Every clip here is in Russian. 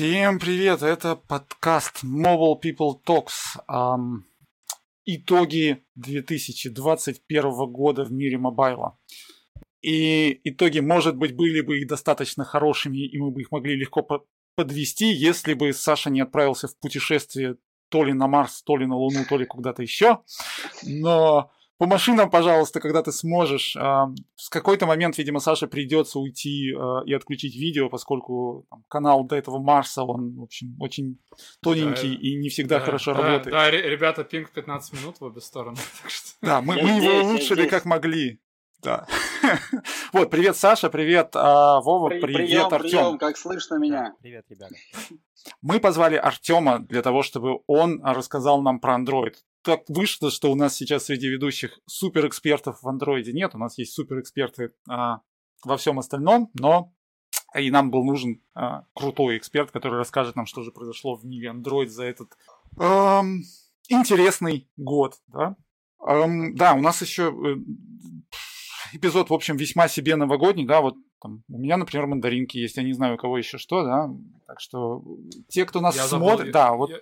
Всем привет! Это подкаст Mobile People Talks. Эм, итоги 2021 года в мире мобайла. И итоги, может быть, были бы и достаточно хорошими, и мы бы их могли легко подвести, если бы Саша не отправился в путешествие то ли на Марс, то ли на Луну, то ли куда-то еще. Но по машинам, пожалуйста, когда ты сможешь. В какой-то момент, видимо, Саше придется уйти а, и отключить видео, поскольку там, канал до этого Марса, он, в общем, очень тоненький да, и не всегда да, хорошо да, работает. Да, ребята, пинг 15 минут в обе стороны. Да, мы, мы его улучшили как могли. Да. вот, привет, Саша, привет, а, Вова, привет, Артем. Как слышно меня? Привет, ребята. Мы позвали Артема для того, чтобы он рассказал нам про Android так вышло, что у нас сейчас среди ведущих суперэкспертов в андроиде нет. У нас есть суперэксперты а, во всем остальном, но и нам был нужен а, крутой эксперт, который расскажет нам, что же произошло в мире Android за этот эм, интересный год. Да? Эм, да, у нас еще э, эпизод, в общем, весьма себе новогодний, да, вот там, у меня, например, мандаринки есть, я не знаю, у кого еще что, да, так что те, кто нас я смотрит, забыл, да, вот... Я,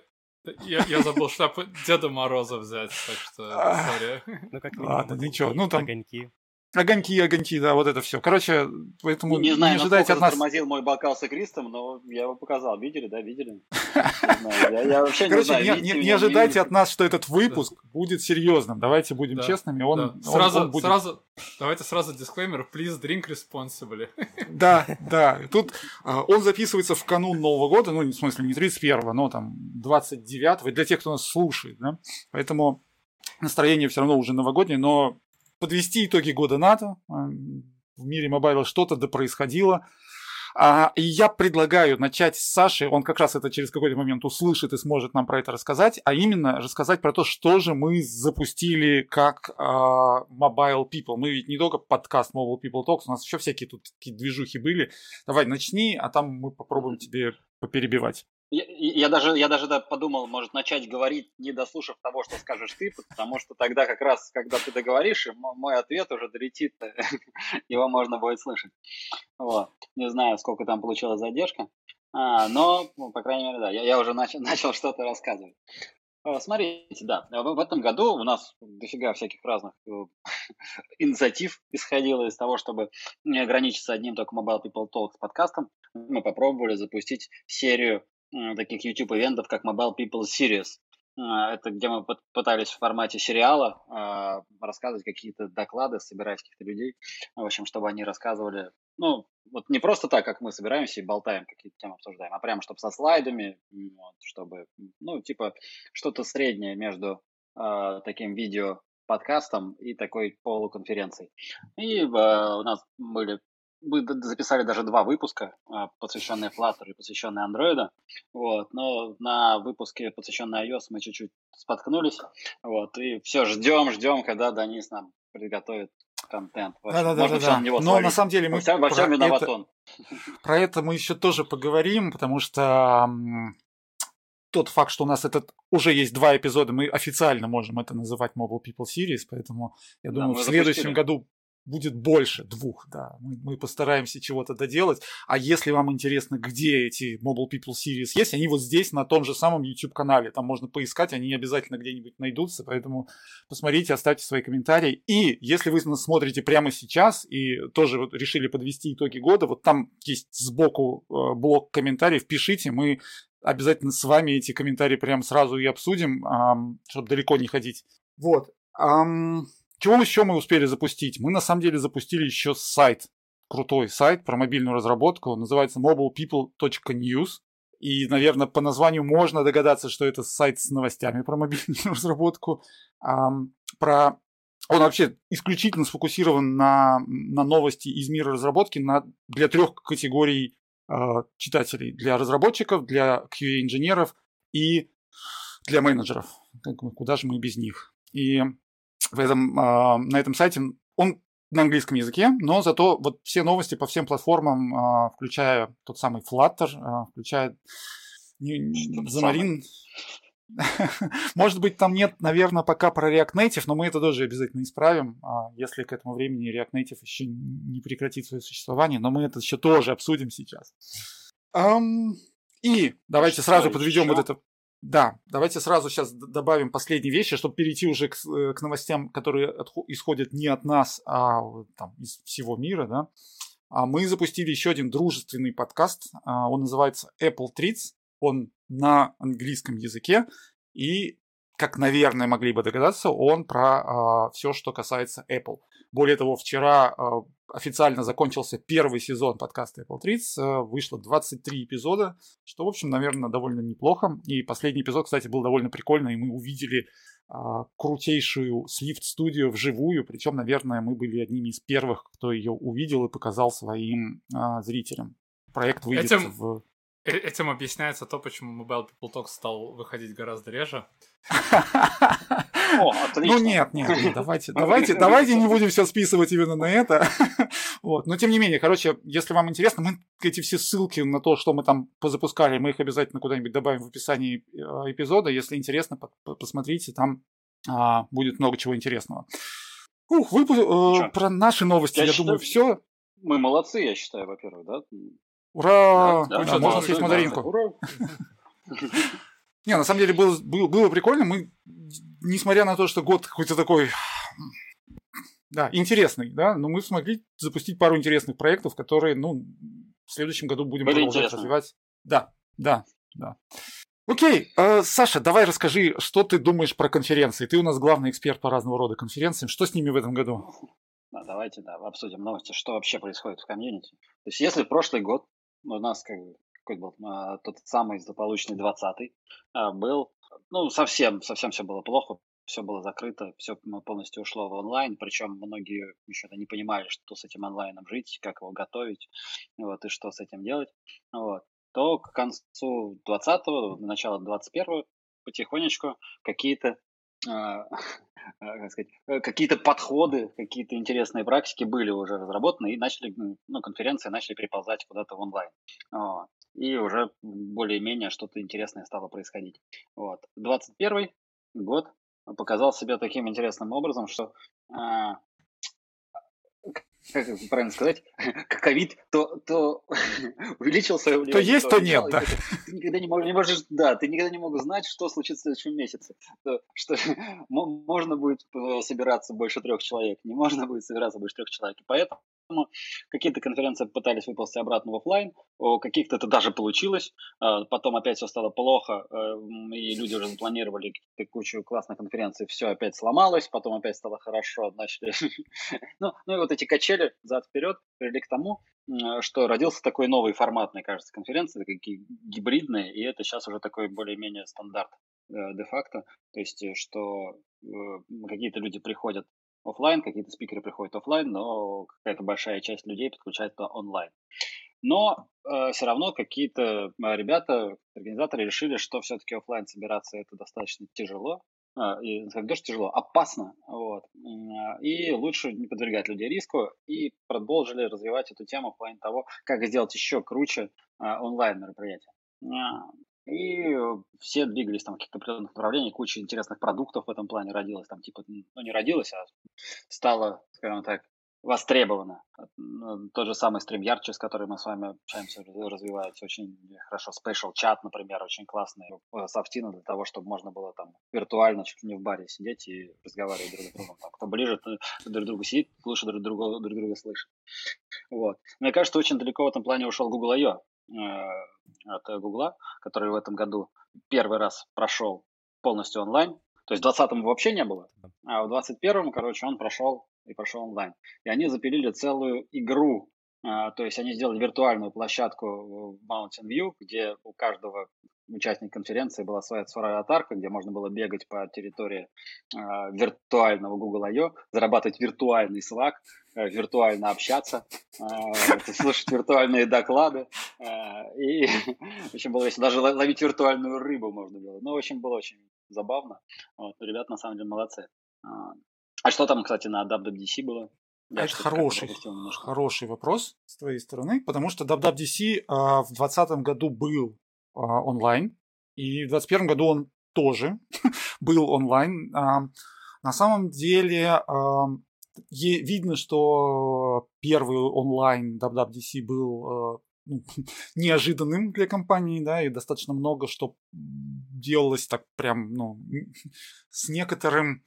я, я забыл шляпу Деда Мороза взять, так что, сори. Ну, как Ладно, ничего, ну там... Огоньки. Огоньки, огоньки, да, вот это все. Короче, поэтому не, не, знаю, не ожидайте от нас... тормозил мой бокал с игристом, но я его показал. Видели, да, видели? Я вообще не знаю. Не ожидайте от нас, что этот выпуск будет серьезным. Давайте будем честными. Он Сразу, сразу, давайте сразу дисклеймер. Please drink responsibly. Да, да. Тут а, он записывается в канун Нового года, ну, в смысле, не 31-го, но там 29-го, для тех, кто нас слушает, да. Поэтому настроение все равно уже новогоднее, но подвести итоги года НАТО. А, в мире мобайла что-то да происходило. А, и я предлагаю начать с Саши, он как раз это через какой-то момент услышит и сможет нам про это рассказать, а именно рассказать про то, что же мы запустили как uh, Mobile People. Мы ведь не только подкаст Mobile People Talks, у нас еще всякие тут такие движухи были. Давай, начни, а там мы попробуем тебе поперебивать. Я, я даже, я даже да, подумал, может, начать говорить, не дослушав того, что скажешь ты, потому что тогда как раз, когда ты договоришь, мой ответ уже долетит, его можно будет слышать. Вот. Не знаю, сколько там получилась задержка, а, но, ну, по крайней мере, да, я, я уже начал, начал что-то рассказывать. А, смотрите, да, в, в этом году у нас дофига всяких разных э, инициатив исходило из того, чтобы не ограничиться одним только Mobile People Talk с подкастом. Мы попробовали запустить серию таких YouTube-ивентов, как Mobile People Series. А, это где мы пытались в формате сериала а, рассказывать какие-то доклады, собирать каких-то людей, в общем, чтобы они рассказывали, ну, вот не просто так, как мы собираемся и болтаем, какие-то темы обсуждаем, а прямо чтобы со слайдами, вот, чтобы, ну, типа, что-то среднее между э, таким видео подкастом и такой полуконференцией. И э, у нас были мы записали даже два выпуска, а, посвященные Flutter и посвященные Android. Вот. Но на выпуске, посвященные iOS, мы чуть-чуть споткнулись. Вот. И все, ждем, ждем, когда Денис нам приготовит контент. Да, да, да, да, да. Но словить. на самом деле мы во всем, во всем виноват это, он. Про это мы еще тоже поговорим, потому что тот факт, что у нас этот уже есть два эпизода, мы официально можем это называть Mobile People Series, поэтому я думаю, да, в следующем запустили. году будет больше двух, да. Мы, мы постараемся чего-то доделать. А если вам интересно, где эти Mobile People Series есть, они вот здесь, на том же самом YouTube-канале. Там можно поискать, они обязательно где-нибудь найдутся. Поэтому посмотрите, оставьте свои комментарии. И если вы нас смотрите прямо сейчас и тоже вот решили подвести итоги года, вот там есть сбоку э, блок комментариев, пишите, мы обязательно с вами эти комментарии прямо сразу и обсудим, чтобы далеко не ходить. Вот. Эм, чего еще мы успели запустить? Мы на самом деле запустили еще сайт, крутой сайт про мобильную разработку, называется mobilepeople.news. И, наверное, по названию можно догадаться, что это сайт с новостями про мобильную разработку. про... Он вообще исключительно сфокусирован на, на новости из мира разработки на, для трех категорий э, читателей. Для разработчиков, для QA-инженеров и для менеджеров. Куда же мы без них? И в этом, а, на этом сайте, он на английском языке, но зато вот все новости по всем платформам, а, включая тот самый Flutter, а, включая Xamarin. Может быть, там нет, наверное, пока про React Native, но мы это тоже обязательно исправим, если к этому времени React Native еще не прекратит свое существование, но мы это еще тоже обсудим сейчас. Um, И давайте сразу подведем вот это да, давайте сразу сейчас добавим последние вещи, чтобы перейти уже к, э, к новостям, которые исходят не от нас, а там, из всего мира. Да? А мы запустили еще один дружественный подкаст. А, он называется Apple Treats. Он на английском языке. И, как, наверное, могли бы догадаться, он про а, все, что касается Apple. Более того, вчера а, официально закончился первый сезон подкаста Apple Treats. Э, вышло 23 эпизода, что, в общем, наверное, довольно неплохо. И последний эпизод, кстати, был довольно прикольный. И мы увидели а, крутейшую Swift Studio вживую. Причем, наверное, мы были одними из первых, кто ее увидел и показал своим а, зрителям. Проект выйдет Этим... в Э, этим объясняется то, почему Mobile People Talk стал выходить гораздо реже. О. Ну нет, нет, давайте, давайте, давайте не будем все списывать именно на это. Вот. Но тем не менее, короче, если вам интересно, мы эти все ссылки на то, что мы там позапускали, мы их обязательно куда-нибудь добавим в описании э, эпизода. Если интересно, посмотрите, там а, будет много чего интересного. Ух, вы э, про наши новости, я, я считаю, думаю, все. Мы молодцы, я считаю, во-первых, да? Ура! Да, да, можно съесть мандаринку. Ура! Не, на самом деле было, было, было прикольно. Мы, несмотря на то, что год какой-то такой, да, интересный, да, но мы смогли запустить пару интересных проектов, которые, ну, в следующем году будем Были продолжать интересны. развивать. Да, да, да. Окей, э, Саша, давай расскажи, что ты думаешь про конференции. Ты у нас главный эксперт по разного рода конференциям. Что с ними в этом году? Да, давайте, да, обсудим новости, что вообще происходит в комьюнити. То есть, если прошлый год у нас как бы какой был а, тот самый злополучный 20-й а, был, ну, совсем, совсем все было плохо, все было закрыто, все полностью ушло в онлайн, причем многие еще не понимали, что с этим онлайном жить, как его готовить, вот, и что с этим делать, вот, то к концу 20-го, начало 21-го потихонечку какие-то как сказать, э, какие-то подходы, какие-то интересные практики были уже разработаны и начали, ну, конференции начали переползать куда-то в онлайн. Вот. И уже более-менее что-то интересное стало происходить. Вот. 21 год показал себя таким интересным образом, что а, как правильно сказать, как ковид, то, то увеличил свое влияние. То есть, то, то нет, да. Ты никогда не, можешь, не можешь, да, ты никогда не мог знать, что случится в следующем месяце. То, что можно будет э, собираться больше трех человек, не можно будет собираться больше трех человек. И поэтому какие-то конференции пытались выползти обратно в офлайн, у каких-то это даже получилось, а, потом опять все стало плохо, э, и люди уже запланировали кучу классных конференций, все опять сломалось, потом опять стало хорошо, начали... ну, ну и вот эти качели зад-вперед привели к тому, что родился такой новый формат, мне кажется, конференции, такие гибридные, и это сейчас уже такой более-менее стандарт э, де-факто, то есть э, что какие-то люди приходят офлайн, какие-то спикеры приходят офлайн, но какая-то большая часть людей подключается онлайн. Но э, все равно какие-то э, ребята, организаторы решили, что все-таки офлайн собираться это достаточно тяжело, э, и не что тяжело, опасно, вот, и лучше не подвергать людей риску, и продолжили развивать эту тему в плане того, как сделать еще круче э, онлайн мероприятия. И все двигались там в каких-то определенных направлениях, куча интересных продуктов в этом плане родилась. Там типа, ну не родилась, а стала, скажем так, востребована. Ну, тот же самый StreamYard, через который мы с вами общаемся, развивается очень хорошо. Special Chat, например, очень классный э, софтина для того, чтобы можно было там виртуально чуть ли не в баре сидеть и разговаривать друг с другом. Там, кто ближе друг к другу сидит, лучше друг друга, друг друга слышит. Вот. Мне кажется, очень далеко в этом плане ушел Google I.O. Э, от Гугла, который в этом году первый раз прошел полностью онлайн. То есть в 2020 вообще не было, а в 2021, короче, он прошел и прошел онлайн. И они запилили целую игру то есть они сделали виртуальную площадку в Mountain View, где у каждого участника конференции была своя, своя аватарка, где можно было бегать по территории э, виртуального Google I.O., зарабатывать виртуальный Slack, э, виртуально общаться, э, слушать виртуальные доклады. Э, и, в общем, было весело. Даже ловить виртуальную рыбу можно было. Ну, в общем, было очень забавно. Вот, ребята, на самом деле, молодцы. А что там, кстати, на WWDC было? Я это хороший, хороший вопрос с твоей стороны, потому что WWDC а, в 2020 году был а, онлайн, и в 2021 году он тоже был онлайн. А, на самом деле а, е, видно, что первый онлайн WWDC был а, ну, неожиданным для компании, да, и достаточно много что делалось так прям, ну, с некоторым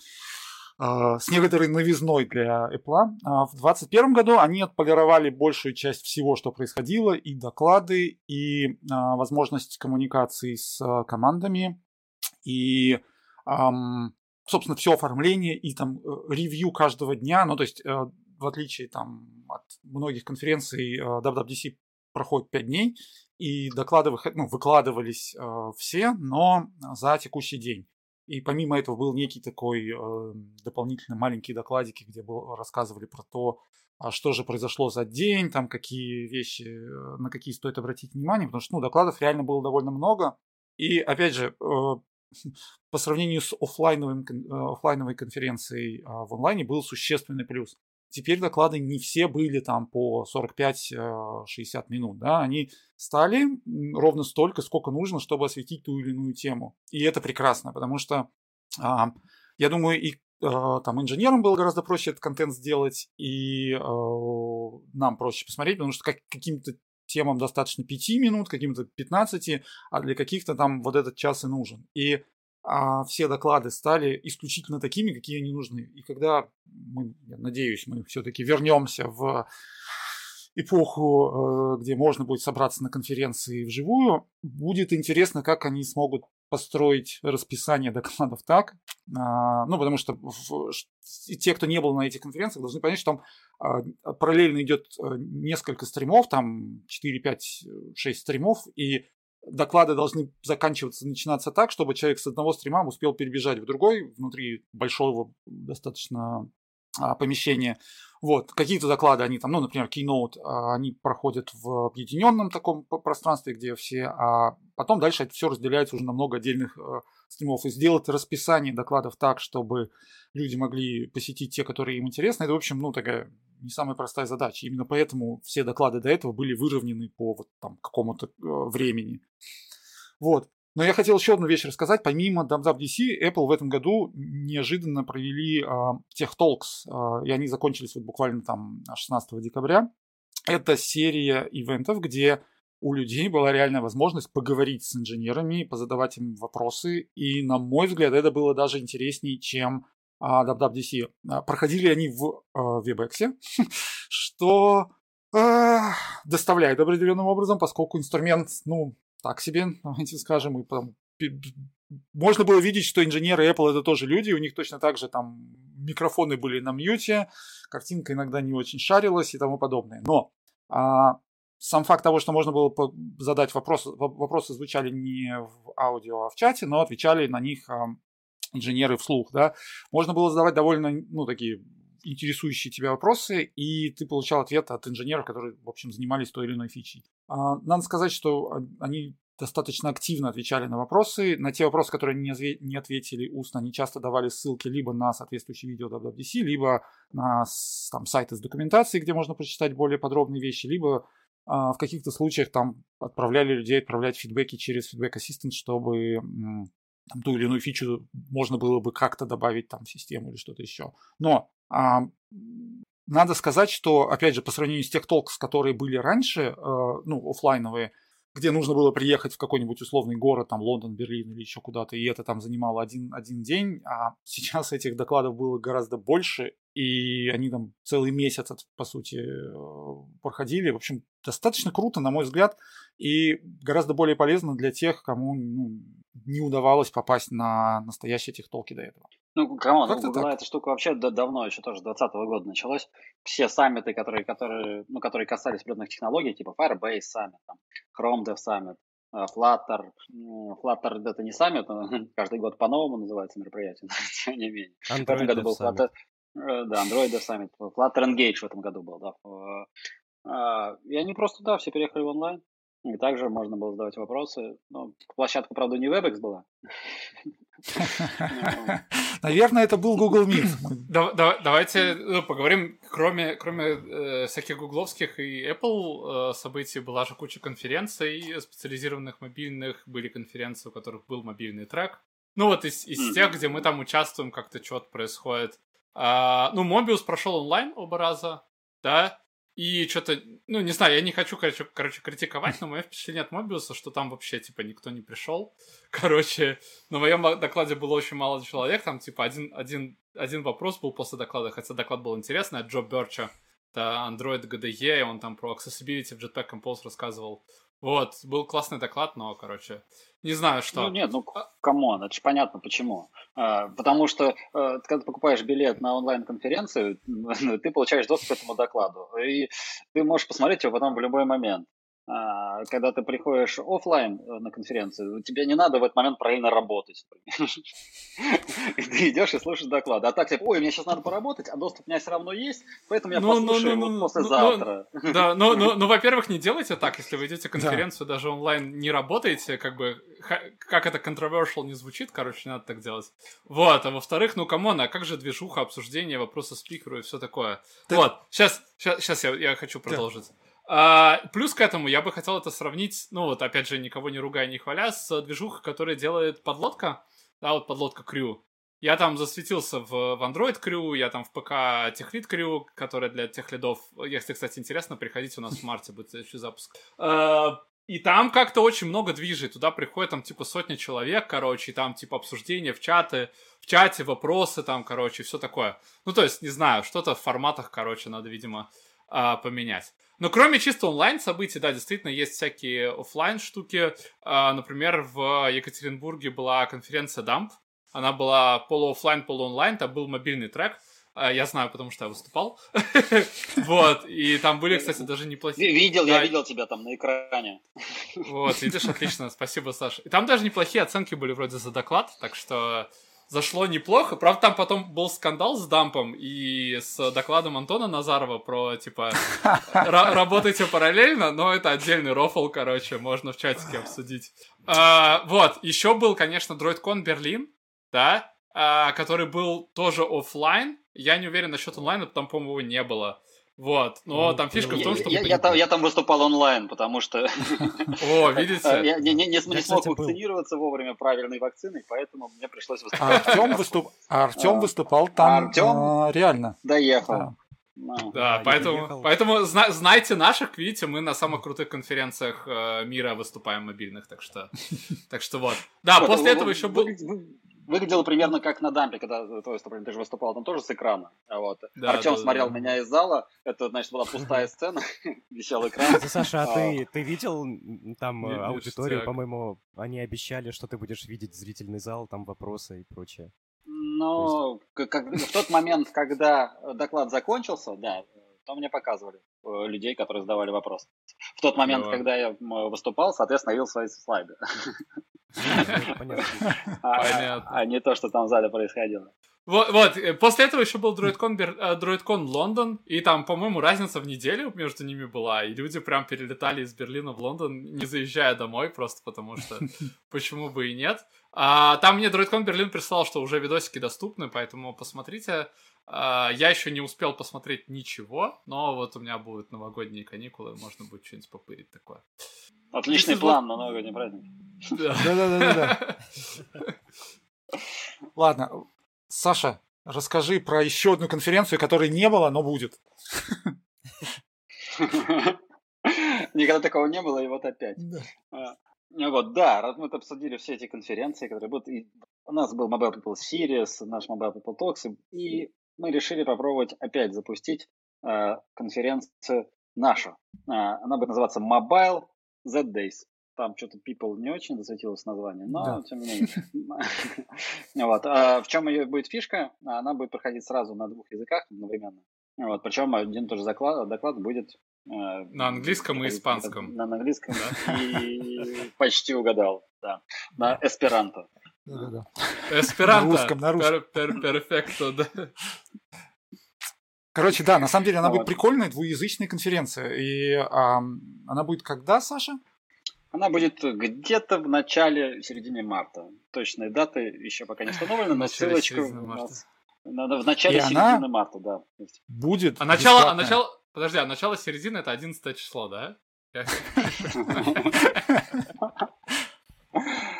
с некоторой новизной для Apple. А в 2021 году они отполировали большую часть всего, что происходило, и доклады, и а, возможность коммуникации с командами, и, собственно, все оформление, и там э, ревью каждого дня. Ну, то есть, э, в отличие там, от многих конференций, WWDC э, проходит 5 дней, и доклады ну, выкладывались все, но за текущий день. И помимо этого был некий такой э, дополнительный маленький докладики, где был, рассказывали про то, а что же произошло за день, там какие вещи, э, на какие стоит обратить внимание, потому что ну, докладов реально было довольно много. И опять же, э, по сравнению с офлайновым, э, офлайновой конференцией э, в онлайне был существенный плюс. Теперь доклады не все были там по 45-60 э, минут, да, они стали ровно столько, сколько нужно, чтобы осветить ту или иную тему. И это прекрасно, потому что а, я думаю, и а, там инженерам было гораздо проще этот контент сделать, и а, нам проще посмотреть, потому что как, каким-то темам достаточно 5 минут, каким-то 15, а для каких-то там вот этот час и нужен. И а все доклады стали исключительно такими, какие они нужны. И когда мы, я надеюсь, мы все-таки вернемся в эпоху, э, где можно будет собраться на конференции вживую, будет интересно, как они смогут построить расписание докладов так, а, ну, потому что те, кто не был на этих конференциях, должны понять, что там а, параллельно идет э, несколько стримов, там 4, 5, 6 стримов, и доклады должны заканчиваться, начинаться так, чтобы человек с одного стрима успел перебежать в другой внутри большого достаточно а, помещения. Вот, какие-то доклады, они там, ну, например, Keynote, а, они проходят в объединенном таком пространстве, где все, а потом дальше это все разделяется уже на много отдельных а, стримов. И сделать расписание докладов так, чтобы люди могли посетить те, которые им интересны, это, в общем, ну, такая не самая простая задача. Именно поэтому все доклады до этого были выровнены по вот там какому-то э, времени. Вот. Но я хотел еще одну вещь рассказать. Помимо WWDC, Apple в этом году неожиданно провели э, Tech Talks, э, и они закончились вот буквально там 16 декабря. Это серия ивентов, где у людей была реальная возможность поговорить с инженерами, позадавать им вопросы. И, на мой взгляд, это было даже интереснее, чем WWDC. А, проходили они в WebEx, что а, доставляет определенным образом, поскольку инструмент, ну, так себе, давайте скажем, и потом можно было видеть, что инженеры Apple это тоже люди, у них точно так же там микрофоны были на мьюте, картинка иногда не очень шарилась и тому подобное. Но а, сам факт того, что можно было задать вопросы, вопросы звучали не в аудио, а в чате, но отвечали на них а, инженеры вслух, да, можно было задавать довольно, ну, такие интересующие тебя вопросы, и ты получал ответ от инженеров, которые, в общем, занимались той или иной фичей. А, надо сказать, что они достаточно активно отвечали на вопросы. На те вопросы, которые не, не ответили устно, они часто давали ссылки либо на соответствующие видео WWDC, либо на там, сайты с документацией, где можно прочитать более подробные вещи, либо а, в каких-то случаях там отправляли людей отправлять фидбэки через Feedback Assistant, чтобы там, ту или иную фичу можно было бы как-то добавить там в систему или что-то еще. Но а, надо сказать, что, опять же, по сравнению с тех толкс, которые были раньше, э, ну, офлайновые, где нужно было приехать в какой-нибудь условный город, там Лондон, Берлин или еще куда-то, и это там занимало один, один день, а сейчас этих докладов было гораздо больше, и они там целый месяц, по сути, э, проходили. В общем, достаточно круто, на мой взгляд, и гораздо более полезно для тех, кому ну, не удавалось попасть на настоящие tech talk и до этого. Ну, come on, у Гугла эта штука вообще давно, еще тоже с 2020 года началась. Все саммиты, которые, которые, ну, которые касались определенных технологий, типа Firebase Summit, там, Chrome Dev Summit, э, Flutter. Flutter это не саммит, каждый год по-новому называется мероприятие, но тем не менее. В этом году был Flutter, да, Android Summit, Flutter Engage в этом году был, да. Э, и они просто, да, все переехали в онлайн. И также можно было задавать вопросы. Ну, площадка, правда, не WebEx была. Наверное, это был Google Meet. Давайте ну, поговорим, кроме, кроме э, всяких гугловских и Apple э, событий, была же куча конференций специализированных мобильных, были конференции, у которых был мобильный трек. Ну вот из, из тех, где мы там участвуем, как-то что-то происходит. А, ну, Mobius прошел онлайн оба раза, да, И что-то, ну, не знаю, я не хочу, короче, короче, критиковать, но мое впечатление от Мобиуса, что там вообще, типа, никто не пришел. Короче, на моем докладе было очень мало человек, там, типа, один, один, один вопрос был после доклада, хотя доклад был интересный, от Джо Берча, это Android GDE, и он там про accessibility в Jetpack Compose рассказывал. Вот, был классный доклад, но, короче, не знаю, что. Ну нет, ну come on, это же понятно почему. А, потому что, э, когда ты покупаешь билет на онлайн-конференцию, ты получаешь доступ к этому докладу. И ты можешь посмотреть его потом в любой момент. А, когда ты приходишь офлайн э, на конференцию, тебе не надо в этот момент параллельно работать. Ты идешь и слушаешь доклад. А так, типа, ой, мне сейчас надо поработать, а доступ у меня все равно есть, поэтому я ну, ну, послушаю ну, его послезавтра. Да, но, но, во-первых, не делайте так, если вы идете конференцию, даже онлайн не работаете, как бы, как это controversial не звучит, короче, не надо так делать. Вот, а во-вторых, ну, come on, а как же движуха, обсуждение, вопросы спикеру и все такое? Вот, сейчас, сейчас, я, я хочу продолжить. А, плюс к этому я бы хотел это сравнить, ну вот опять же, никого не ругая, не хваля, с движухой, которая делает подлодка, да, вот Подлодка Crew. Я там засветился в, в Android Crew, я там в ПК Techlead Crew, которая для техлидов. Если, кстати, интересно, приходите, у нас в марте будет следующий запуск. А, и там как-то очень много движей. Туда приходит там типа сотня человек, короче, и там типа обсуждения в чаты, в чате вопросы там, короче, все такое. Ну, то есть, не знаю, что-то в форматах, короче, надо, видимо, а, поменять. Но кроме чисто онлайн событий, да, действительно есть всякие офлайн штуки. А, например, в Екатеринбурге была конференция Dump. Она была полуофлайн, полуонлайн, там был мобильный трек. А, я знаю, потому что я выступал. Вот, и там были, кстати, даже неплохие... Видел, я видел тебя там на экране. Вот, видишь, отлично, спасибо, Саша. И там даже неплохие оценки были вроде за доклад, так что зашло неплохо. Правда, там потом был скандал с дампом и с докладом Антона Назарова про, типа, работайте параллельно, но это отдельный рофл, короче, можно в чатике обсудить. А, вот, еще был, конечно, DroidCon Берлин, да, а, который был тоже офлайн. Я не уверен насчет онлайна, там, по-моему, его не было. Вот, но ну, там фишка в том, что... Я, я, там, я там выступал онлайн, потому что... О, видите? Я не, не, не, не смог вакцинироваться вовремя правильной вакциной, поэтому мне пришлось выступать. А Артем, выступ... а Артем выступал там Артем а, реально. Доехал. Да. No. Да, а, поэтому, поэтому зна- знайте наших, видите, мы на самых крутых конференциях э, мира выступаем мобильных, так что, так что вот. Да, после вы, этого еще был выглядело примерно как на дампе, когда твой выступление, ты же выступал там тоже с экрана. Вот. Да, Артем да, смотрел да. меня из зала, это, значит, была пустая сцена, висел экран. Саша, а ты, ты видел там э, аудиторию, по-моему, они обещали, что ты будешь видеть зрительный зал, там вопросы и прочее. Ну, как, в тот момент, когда доклад закончился, да, то мне показывали э, людей, которые задавали вопрос. В тот момент, когда я выступал, соответственно, видел свои слайды. Понятно. А не то, что там в зале происходило. Вот, вот, э, после этого еще был DroidCon, э, DroidCon Лондон, и там, по-моему, разница в неделю между ними была, и люди прям перелетали из Берлина в Лондон, не заезжая домой, просто потому что почему бы и нет. А, там мне DroidCon Берлин прислал, что уже видосики доступны, поэтому посмотрите. А, я еще не успел посмотреть ничего, но вот у меня будут новогодние каникулы, можно будет что-нибудь попырить такое. Отличный план на новогодний праздник. Да-да-да. Ладно, Саша, расскажи про еще одну конференцию, которой не было, но будет. Никогда такого не было, и вот опять. Да. А, вот, да, раз мы обсудили все эти конференции, которые будут. У нас был Mobile People Series, наш Mobile People Talks, и мы решили попробовать опять запустить э, конференцию нашу. Э, она будет называться Mobile Z-Days. Там что-то People не очень засветилось название, но да. тем не менее. вот. а в чем ее будет фишка? Она будет проходить сразу на двух языках одновременно. Вот. Причем один тоже доклад, доклад будет э, на английском и испанском. На, на английском, да. И почти угадал, да. На эсперанто. Да-да-да. Эсперанто. На русском, на русском. Перфекто, да. Короче, да, на самом деле она будет прикольная, двуязычная конференция. И а, она будет когда, Саша? Она будет где-то в начале, середине марта. Точные даты еще пока не установлены, но ссылочка нас... В начале и середины марта, да. Будет. А начало, а начало, подожди, а начало середины это 11 число, да?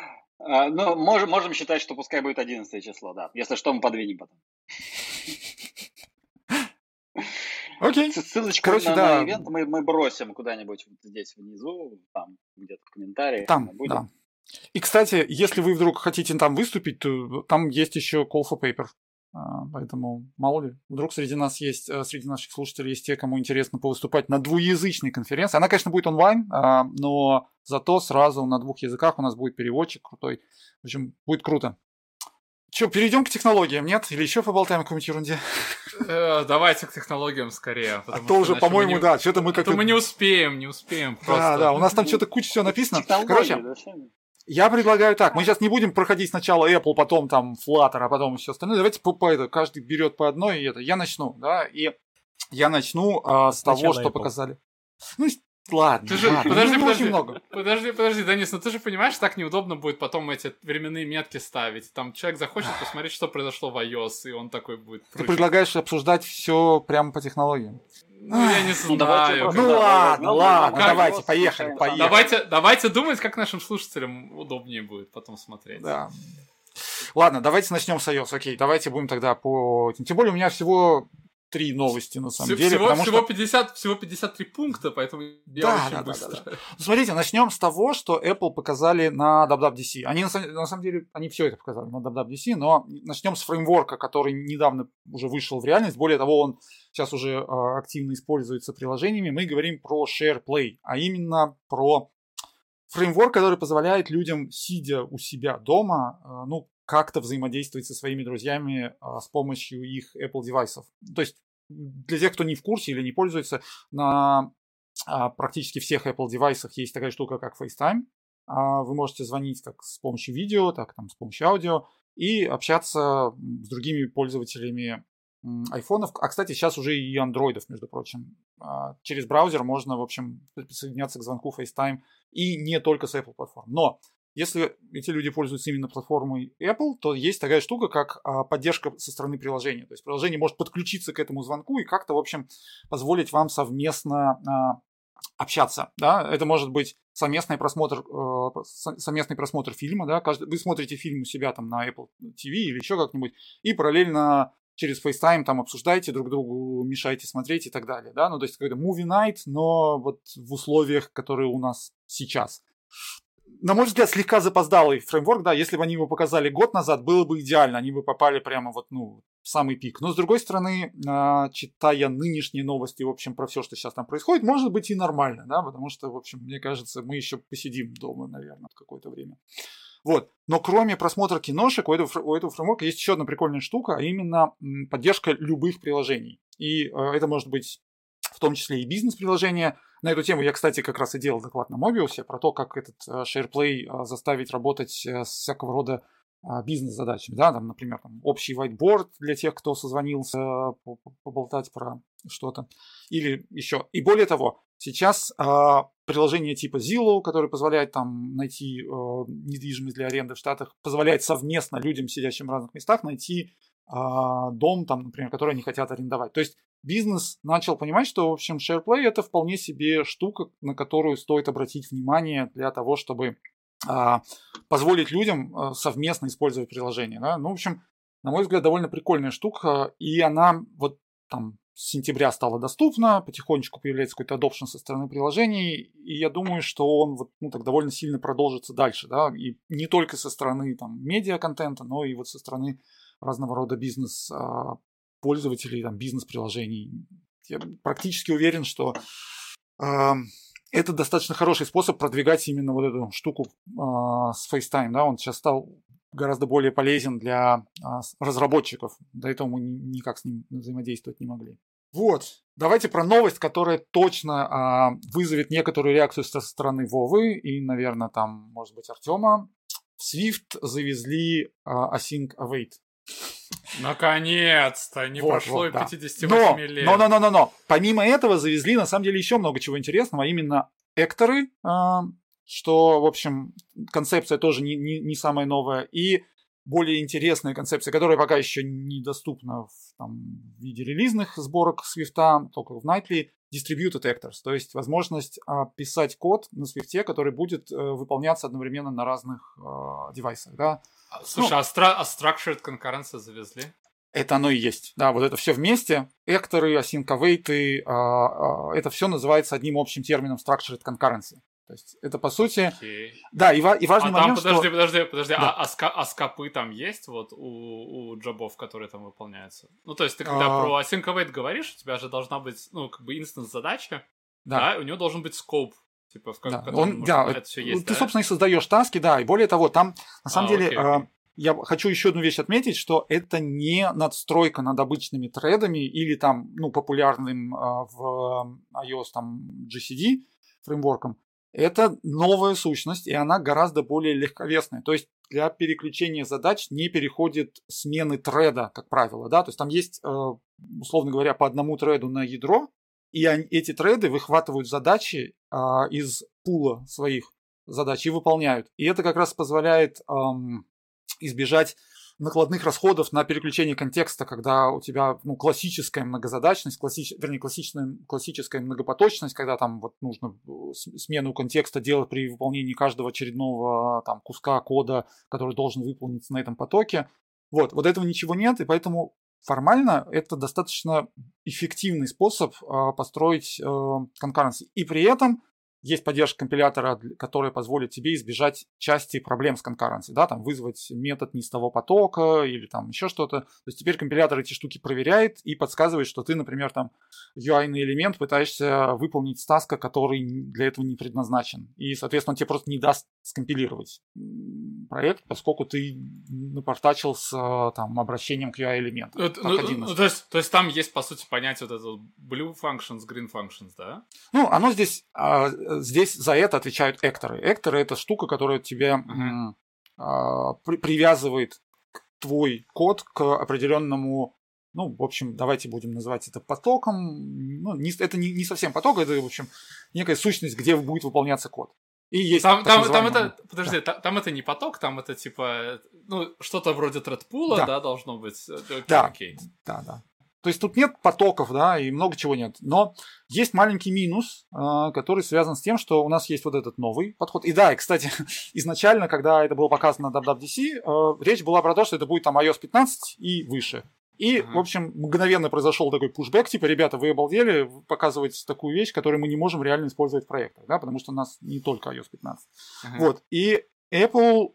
А, ну, можем, можем считать, что пускай будет 11 число, да. Если что, мы подвинем потом. Окей. Ссылочку Короче, на, да. на ивент мы, мы бросим куда-нибудь вот здесь внизу, там где-то в комментариях. Там, да. И, кстати, если вы вдруг хотите там выступить, то там есть еще call for paper. А, поэтому, мало ли, вдруг среди нас есть, э, среди наших слушателей есть те, кому интересно повыступать на двуязычной конференции. Она, конечно, будет онлайн, а, но зато сразу на двух языках у нас будет переводчик крутой. В общем, будет круто. Че, перейдем к технологиям, нет? Или еще поболтаем о какой-нибудь ерунде? Э, давайте к технологиям скорее. А то уже, по-моему, да, что-то мы как-то... Мы не успеем, не успеем Да, да, у нас там что-то куча всего написано. Короче, я предлагаю так. Мы сейчас не будем проходить сначала Apple, потом там Flutter, а потом все остальное. Давайте по, по это, каждый берет по одной, и это. Я начну, да, и я начну а, с того, что Apple. показали. Ну, ладно. Ты же, ладно, подожди, ну, подожди, много. подожди, подожди, Денис, ну ты же понимаешь, так неудобно будет потом эти временные метки ставить. Там человек захочет посмотреть, что произошло в iOS, и он такой будет. Ты предлагаешь обсуждать все прямо по технологиям? Ну, я не ну, знаю. Ну, ладно, ладно, давайте, поехали, поехали. Давайте, давайте думать, как нашим слушателям удобнее будет потом смотреть. Да. Ладно, давайте начнем с iOS. Окей, давайте будем тогда по... Тем более у меня всего три новости, на самом всего, деле. Всего, всего, что... 50, всего 53 пункта, поэтому я да, очень да, быстро. Да, да, да. Смотрите, начнем с того, что Apple показали на WWDC. Они, на, на самом деле, они все это показали на WWDC, но начнем с фреймворка, который недавно уже вышел в реальность. Более того, он сейчас уже э, активно используется приложениями. Мы говорим про SharePlay, а именно про фреймворк, который позволяет людям, сидя у себя дома, э, ну, как-то взаимодействовать со своими друзьями а, с помощью их Apple девайсов. То есть для тех, кто не в курсе или не пользуется, на а, практически всех Apple девайсах есть такая штука, как FaceTime. А, вы можете звонить как с помощью видео, так там, с помощью аудио и общаться с другими пользователями айфонов, а, кстати, сейчас уже и андроидов, между прочим. Через браузер можно, в общем, присоединяться к звонку FaceTime и не только с Apple платформ. Но если эти люди пользуются именно платформой Apple, то есть такая штука, как а, поддержка со стороны приложения. То есть приложение может подключиться к этому звонку и как-то, в общем, позволить вам совместно а, общаться. Да? Это может быть совместный просмотр, э, совместный просмотр фильма. Да? Вы смотрите фильм у себя там на Apple TV или еще как-нибудь, и параллельно через FaceTime там обсуждаете друг другу, мешаете смотреть и так далее. Да? Ну, то есть какой-то movie night, но вот в условиях, которые у нас сейчас на мой взгляд, слегка запоздалый фреймворк, да, если бы они его показали год назад, было бы идеально, они бы попали прямо вот, ну, в самый пик. Но, с другой стороны, а, читая нынешние новости, в общем, про все, что сейчас там происходит, может быть и нормально, да, потому что, в общем, мне кажется, мы еще посидим дома, наверное, какое-то время. Вот. Но кроме просмотра киношек, у этого, у этого фреймворка есть еще одна прикольная штука, а именно поддержка любых приложений. И э, это может быть в том числе и бизнес-приложения, на эту тему я, кстати, как раз и делал доклад на Mobius про то, как этот э, SharePlay э, заставить работать э, с всякого рода бизнес-задачами, да, там, например, там, общий whiteboard для тех, кто созвонился поболтать про что-то, или еще. И более того, сейчас а, приложение типа Zillow, которое позволяет там найти а, недвижимость для аренды в Штатах, позволяет совместно людям, сидящим в разных местах, найти а, дом, там, например, который они хотят арендовать. То есть бизнес начал понимать, что, в общем, SharePlay это вполне себе штука, на которую стоит обратить внимание для того, чтобы а, позволить людям а, совместно использовать приложение. Да? Ну, в общем, на мой взгляд, довольно прикольная штука, и она вот там с сентября стала доступна, потихонечку появляется какой-то adoption со стороны приложений, и я думаю, что он вот, ну, так довольно сильно продолжится дальше, да, и не только со стороны там медиа-контента, но и вот со стороны разного рода бизнес а, пользователей, там, бизнес-приложений. Я практически уверен, что э, это достаточно хороший способ продвигать именно вот эту штуку э, с FaceTime. Да? Он сейчас стал гораздо более полезен для э, разработчиков. До этого мы никак с ним взаимодействовать не могли. Вот, давайте про новость, которая точно а, вызовет некоторую реакцию со стороны Вовы и, наверное, там, может быть, Артема. В Swift завезли а, Async Await. Наконец-то! Не вот, прошло вот, и 58 но, лет. Но, но, но, но, но, помимо этого завезли, на самом деле, еще много чего интересного, а именно экторы, э, что, в общем, концепция тоже не, не, не самая новая, и более интересная концепция, которая пока еще недоступна в, там, в виде релизных сборок Swift, только в Nightly, Distributed Actors, то есть возможность а, писать код на Swift, который будет а, выполняться одновременно на разных а, девайсах. Да? Слушай, ну, а, стра- а Structured Concurrency завезли? Это оно и есть. Да, вот это все вместе. Экторы, асинковейты, а, а, это все называется одним общим термином structured concurrency. То есть это по сути... Okay. Да, и, ва- и важный а момент, там, подожди, что... подожди, подожди, да. а, а, ска- а скопы там есть вот у, у джобов, которые там выполняются? Ну, то есть ты когда а... про async await говоришь, у тебя же должна быть, ну, как бы инстанс задача, да. да, у него должен быть скоп, типа, в, да. в Он, может, да, это все есть, Ты, да? собственно, и создаешь таски, да, и более того, там, на самом а, деле, окей, окей. я хочу еще одну вещь отметить, что это не надстройка над обычными тредами или там, ну, популярным в iOS там GCD фреймворком, это новая сущность, и она гораздо более легковесная. То есть для переключения задач не переходит смены треда, как правило. Да? То есть там есть, э, условно говоря, по одному треду на ядро, и эти треды выхватывают задачи а, из пула своих задач и выполняют. И это как раз позволяет избежать накладных расходов на переключение контекста, когда у тебя ну, классическая многозадачность, классич... вернее, классическая, классическая многопоточность, когда там вот нужно э, смену контекста делать при выполнении каждого очередного там, куска кода, который должен выполниться на этом потоке. Вот, вот этого ничего нет, и поэтому формально это достаточно эффективный способ э, построить э, конкуренцию. И при этом есть поддержка компилятора, которая позволит тебе избежать части проблем с конкуренцией, да, там вызвать метод не с того потока или там еще что-то. То есть теперь компилятор эти штуки проверяет и подсказывает, что ты, например, там UI элемент пытаешься выполнить с таска, который для этого не предназначен. И, соответственно, он тебе просто не даст скомпилировать проект, поскольку ты напортачил с там, обращением к UI элементу. Ну, ну, ну, то, есть, то есть там есть, по сути, понятие вот этого blue functions, green functions, да? Ну, оно здесь а, здесь за это отвечают экторы. Экторы это штука, которая тебе uh-huh. э, при, привязывает твой код к определенному ну, в общем, давайте будем называть это потоком. Ну, не, это не, не совсем поток, это, в общем, некая сущность, где будет выполняться код. И есть там, там, там это, подожди, да. там, там это не поток, там это типа, ну, что-то вроде тредпула, да. да, должно быть. Э, окей, да, окей. да, да. То есть тут нет потоков, да, и много чего нет. Но есть маленький минус, а, который связан с тем, что у нас есть вот этот новый подход. И да, и, кстати, изначально, когда это было показано на WWDC, а, речь была про то, что это будет там iOS 15 и выше. И, uh-huh. в общем, мгновенно произошел такой пушбэк, типа, ребята, вы обалдели, показывать такую вещь, которую мы не можем реально использовать в проектах, да, потому что у нас не только iOS 15. Uh-huh. Вот, и Apple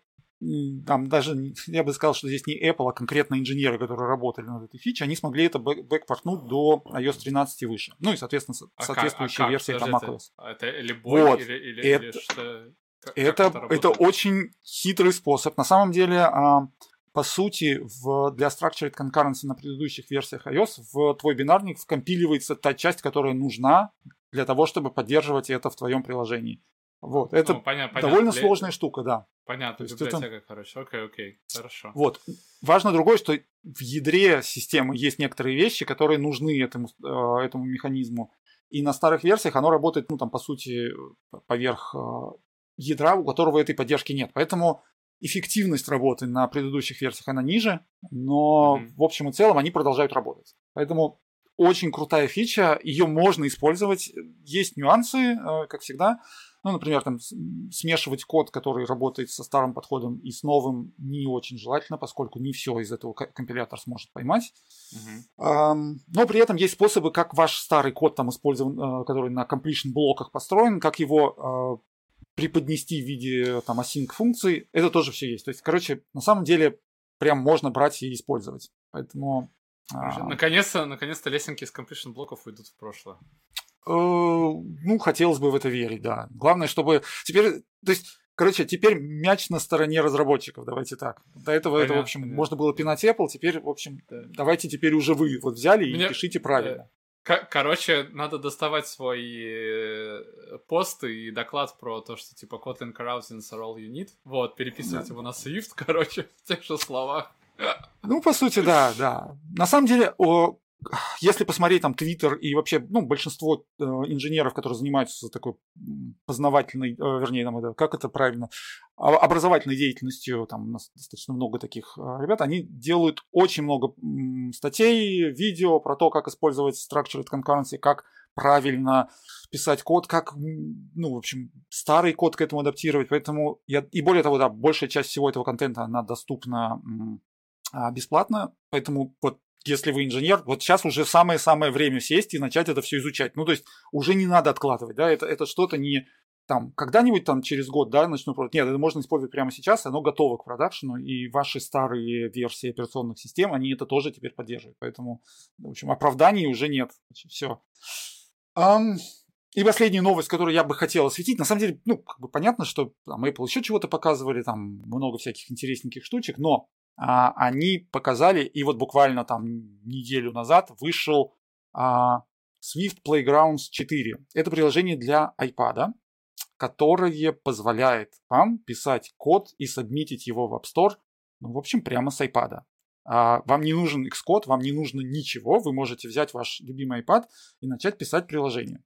там даже, я бы сказал, что здесь не Apple, а конкретно инженеры, которые работали над этой фичей, они смогли это бэкпортнуть до iOS 13 и выше. Ну и, соответственно, а соответствующие а версии там macOS. Это или боль, вот. или, или, это, или что? Как, это, как это, это очень хитрый способ. На самом деле, а, по сути, в, для Structured Concurrency на предыдущих версиях iOS в твой бинарник вкомпиливается та часть, которая нужна для того, чтобы поддерживать это в твоем приложении. Вот, это ну, понятно, довольно понятно. сложная штука, да. Понятно, То библиотека, это... короче, окей, окей, хорошо. Вот, важно другое, что в ядре системы есть некоторые вещи, которые нужны этому, э, этому механизму. И на старых версиях оно работает, ну, там, по сути, поверх э, ядра, у которого этой поддержки нет. Поэтому эффективность работы на предыдущих версиях, она ниже, но mm-hmm. в общем и целом они продолжают работать. Поэтому очень крутая фича, ее можно использовать. Есть нюансы, э, как всегда. Ну, например, там смешивать код, который работает со старым подходом и с новым, не очень желательно, поскольку не все из этого компилятор сможет поймать. Uh-huh. Um, но при этом есть способы, как ваш старый код, там, использован, uh, который на completion блоках построен, как его uh, преподнести в виде там, async функций. Это тоже все есть. То есть, короче, на самом деле прям можно брать и использовать. Поэтому... Uh... Наконец-то, наконец-то лесенки из completion блоков уйдут в прошлое. Э, ну, хотелось бы в это верить, да. Главное, чтобы теперь, то есть, короче, теперь мяч на стороне разработчиков, давайте так. До этого понятно, это, в общем, понятно. можно было пинать Apple, теперь, в общем, да. давайте теперь уже вы вот взяли и Мне... пишите правильно. Короче, надо доставать свой э, пост и доклад про то, что типа Kotlin Carousings are all you need. Вот, переписывать да. его на Swift, короче, в тех же словах. Ну, по сути, да, да. На самом деле, о, если посмотреть там Твиттер и вообще, ну, большинство э, инженеров, которые занимаются такой познавательной, э, вернее, там, это, как это правильно, образовательной деятельностью, там у нас достаточно много таких э, ребят, они делают очень много м, статей, видео про то, как использовать structured concurrency, как правильно писать код, как, ну, в общем, старый код к этому адаптировать. Поэтому я, и более того, да, большая часть всего этого контента, она доступна а, бесплатно. Поэтому вот если вы инженер, вот сейчас уже самое-самое время сесть и начать это все изучать. Ну, то есть уже не надо откладывать, да, это, это что-то не там когда-нибудь там через год, да, начну продать. Нет, это можно использовать прямо сейчас, оно готово к продакшену, и ваши старые версии операционных систем, они это тоже теперь поддерживают. Поэтому, в общем, оправданий уже нет. Все. Um, и последняя новость, которую я бы хотел осветить, на самом деле, ну, как бы понятно, что там Apple еще чего-то показывали, там много всяких интересненьких штучек, но а, они показали, и вот буквально там неделю назад вышел а, Swift Playgrounds 4. Это приложение для iPad, которое позволяет вам писать код и сабмитить его в App Store, ну, в общем, прямо с iPad. А, вам не нужен Xcode, вам не нужно ничего, вы можете взять ваш любимый iPad и начать писать приложение.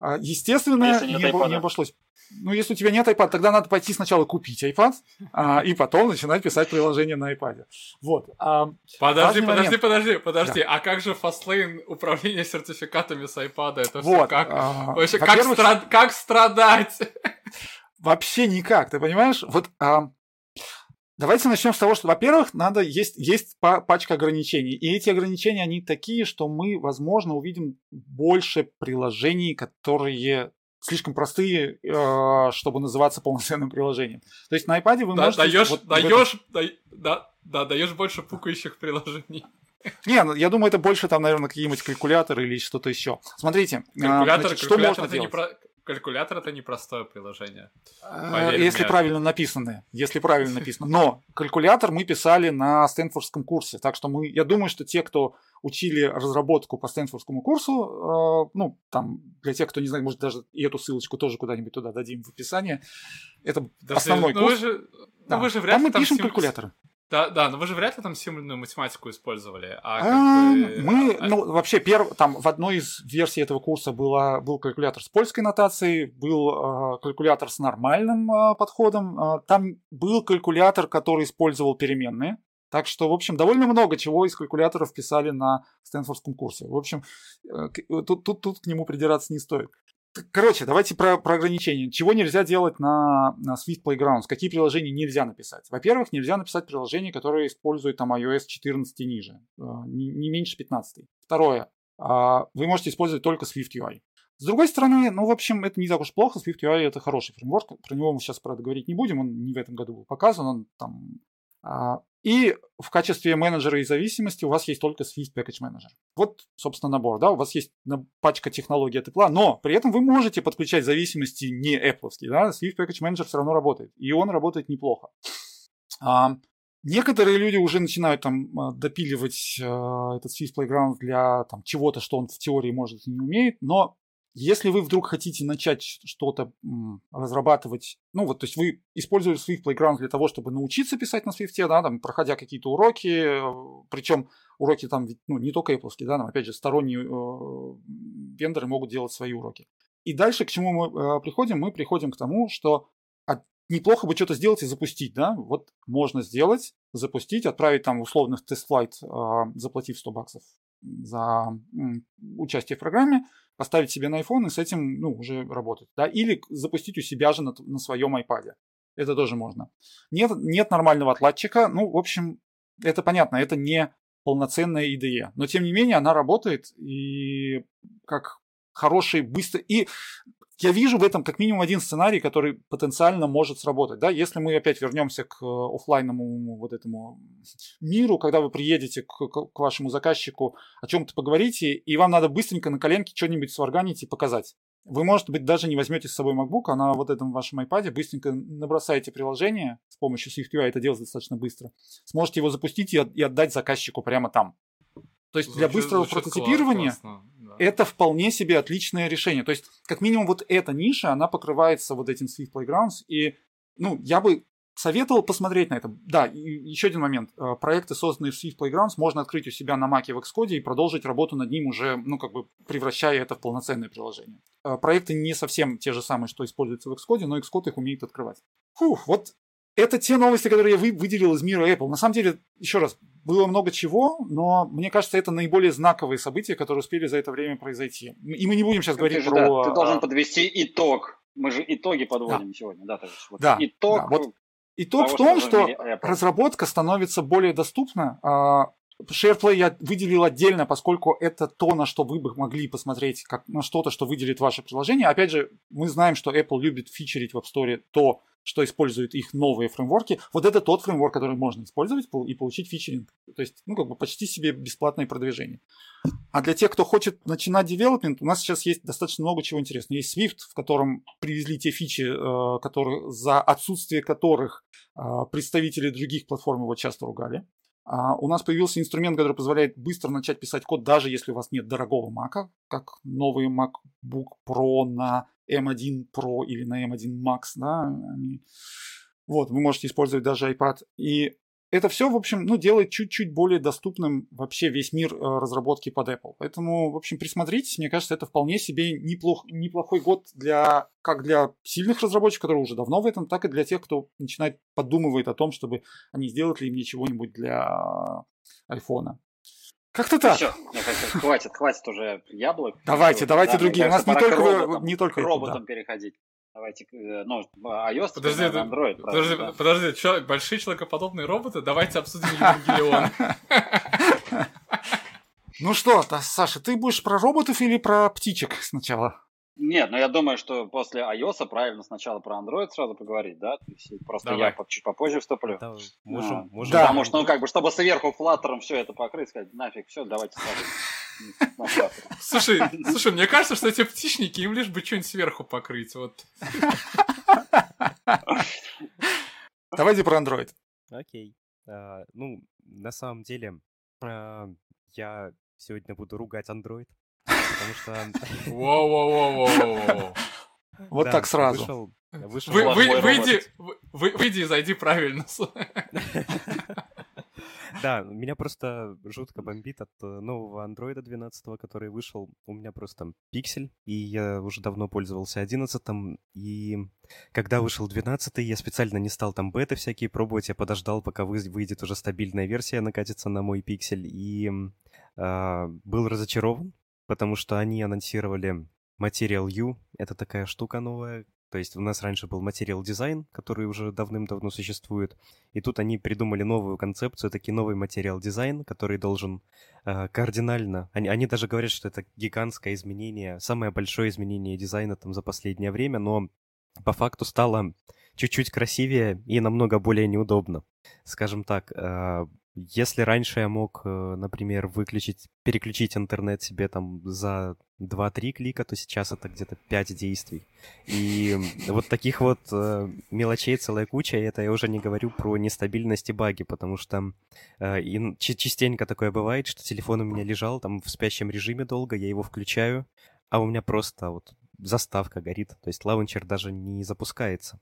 А, естественно, не, не обошлось. Ну, если у тебя нет iPad, тогда надо пойти сначала купить iPad, а, и потом начинать писать приложение на iPad. Вот. А, подожди, подожди, момент. подожди, подожди. Да. А как же Fastlane управление сертификатами с iPad? Это вот. все как? А, Вообще, как, страд... как страдать? Вообще никак, ты понимаешь? Вот а, Давайте начнем с того, что, во-первых, надо есть, есть пачка ограничений. И эти ограничения, они такие, что мы, возможно, увидим больше приложений, которые слишком простые, э, чтобы называться полноценным приложением. То есть на iPad вы да, можете... Даешь, вот даешь, этом... да, да, даешь больше пукающих приложений. Не, ну я думаю, это больше там, наверное, какие-нибудь калькуляторы или что-то еще. Смотрите, калькулятор, значит, что можно делать? Не про... Калькулятор это непростое приложение. А, если мне. правильно написано. Если правильно написано. Но калькулятор мы писали на Стэнфордском курсе. Так что мы, я думаю, что те, кто учили разработку по Стэнфордскому курсу, э, ну, там, для тех, кто не знает, может, даже и эту ссылочку тоже куда-нибудь туда дадим в описании. Это Подожди, основной ну курс. Вы же, да. ну, вы же вряд там мы пишем сим... калькуляторы. Да, да, но вы же вряд ли там символьную математику использовали. А, а бы... Мы, а... ну, вообще, перв... там в одной из версий этого курса было, был калькулятор с польской нотацией, был э, калькулятор с нормальным э, подходом, э, там был калькулятор, который использовал переменные. Так что, в общем, довольно много чего из калькуляторов писали на Стэнфордском курсе. В общем, э, тут, тут, тут к нему придираться не стоит. Короче, давайте про, про ограничения. Чего нельзя делать на, на Swift Playgrounds? Какие приложения нельзя написать? Во-первых, нельзя написать приложение, которое использует там iOS 14 и ниже, э, не, не меньше 15. Второе, а, вы можете использовать только Swift UI. С другой стороны, ну, в общем, это не так уж плохо. Swift UI это хороший фреймворк. Про него мы сейчас, правда, говорить не будем. Он не в этом году был показан. Он там и в качестве менеджера и зависимости у вас есть только Swift Package Manager. Вот, собственно, набор. Да? У вас есть пачка технологий от Apple, но при этом вы можете подключать зависимости не Apple. Да? Swift Package Manager все равно работает. И он работает неплохо. А, некоторые люди уже начинают там а, допиливать а, этот Swift Playground для там, чего-то, что он в теории может и не умеет, но если вы вдруг хотите начать что-то разрабатывать, ну вот, то есть вы используете Swift Playground для того, чтобы научиться писать на Swift, да, там, проходя какие-то уроки, э, причем уроки там, ну, не только Apple, да, там, опять же, сторонние э, вендоры могут делать свои уроки. И дальше к чему мы э, приходим? Мы приходим к тому, что а, неплохо бы что-то сделать и запустить, да, вот можно сделать, запустить, отправить там условно в тест-флайт, э, заплатив 100 баксов за участие в программе, поставить себе на iPhone и с этим ну, уже работать. Да? Или запустить у себя же на, на своем iPad. Это тоже можно. Нет, нет нормального отладчика. Ну, в общем, это понятно, это не полноценная IDE. Но, тем не менее, она работает и как хороший, быстрый... И я вижу в этом как минимум один сценарий, который потенциально может сработать. Да? Если мы опять вернемся к э, офлайному вот этому миру, когда вы приедете к, к вашему заказчику, о чем-то поговорите, и вам надо быстренько на коленке что-нибудь сварганить и показать. Вы, может быть, даже не возьмете с собой MacBook, а на вот этом вашем iPad быстренько набросаете приложение с помощью SwiftUI, это делать достаточно быстро. Сможете его запустить и, и отдать заказчику прямо там. То есть звучит, для быстрого прототипирования классно, это вполне себе отличное решение. То есть, как минимум, вот эта ниша, она покрывается вот этим Swift Playgrounds. И, ну, я бы советовал посмотреть на это. Да, и еще один момент. Э, проекты, созданные в Swift Playgrounds, можно открыть у себя на Mac в Xcode и продолжить работу над ним уже, ну, как бы превращая это в полноценное приложение. Э, проекты не совсем те же самые, что используются в Xcode, но Xcode их умеет открывать. Фух, вот это те новости, которые я выделил из мира Apple. На самом деле, еще раз, было много чего, но мне кажется, это наиболее знаковые события, которые успели за это время произойти. И мы не будем сейчас говорить ты про... Да, ты должен подвести итог. Мы же итоги подводим да. сегодня, да? То есть, вот да, итог... Да, вот итог того, в том, что, что разработка становится более доступна. SharePlay я выделил отдельно, поскольку это то, на что вы бы могли посмотреть, как на что-то, что выделит ваше приложение. Опять же, мы знаем, что Apple любит фичерить в App Store то, что используют их новые фреймворки. Вот это тот фреймворк, который можно использовать и получить фичеринг. То есть, ну, как бы почти себе бесплатное продвижение. А для тех, кто хочет начинать девелопмент, у нас сейчас есть достаточно много чего интересного. Есть Swift, в котором привезли те фичи, э, которые, за отсутствие которых э, представители других платформ его часто ругали. А у нас появился инструмент, который позволяет быстро начать писать код, даже если у вас нет дорогого Mac, как новый MacBook Pro на M1 Pro или на M1 Max. Да? Вот, вы можете использовать даже iPad. И это все, в общем, ну, делает чуть-чуть более доступным вообще весь мир э, разработки под Apple. Поэтому, в общем, присмотритесь. Мне кажется, это вполне себе неплох, неплохой год для, как для сильных разработчиков, которые уже давно в этом, так и для тех, кто начинает подумывает о том, чтобы они сделать ли мне чего-нибудь для айфона. Как-то так. Все, хватит, хватит уже яблок. Давайте, давайте да, другие. У нас не только, не только к роботам переходить. Давайте, э, ну, iOS, подожди, Android. Подожди, правда, подожди, да? большие человекоподобные роботы? Давайте обсудим Евангелион. Ну что, Саша, ты будешь про роботов или про птичек сначала? Нет, но я думаю, что после iOS правильно сначала про Android сразу поговорить, да? То есть просто Давай. я чуть попозже вступлю. Да, можем, а, можем. Да. Потому что, ну, как бы, чтобы сверху флаттером все это покрыть, сказать, нафиг, все, давайте сразу. Слушай, слушай, мне кажется, что эти птичники, им лишь бы что-нибудь сверху покрыть, вот. Давайте про Android. Окей. А, ну, на самом деле, а, я сегодня буду ругать Android потому что... Воу-воу-воу-воу-воу. Вот так сразу. Выйди выйди и зайди правильно. Да, меня просто жутко бомбит от э, нового андроида 12, который вышел. У меня просто пиксель, и я уже давно пользовался 11 и когда вышел 12 я специально не стал там беты всякие пробовать, я подождал, пока выйдет уже стабильная версия, накатится на мой пиксель, и э, был разочарован, потому что они анонсировали Material U. Это такая штука новая. То есть у нас раньше был Material Design, который уже давным-давно существует. И тут они придумали новую концепцию, таки новый Material Design, который должен э, кардинально... Они, они даже говорят, что это гигантское изменение, самое большое изменение дизайна там за последнее время, но по факту стало чуть-чуть красивее и намного более неудобно. Скажем так, э, если раньше я мог, э, например, выключить, переключить интернет себе там за 2-3 клика, то сейчас это где-то 5 действий. И вот таких вот э, мелочей целая куча, и это я уже не говорю про нестабильность и баги, потому что э, и частенько такое бывает, что телефон у меня лежал там в спящем режиме долго, я его включаю, а у меня просто вот заставка горит, то есть лаунчер даже не запускается.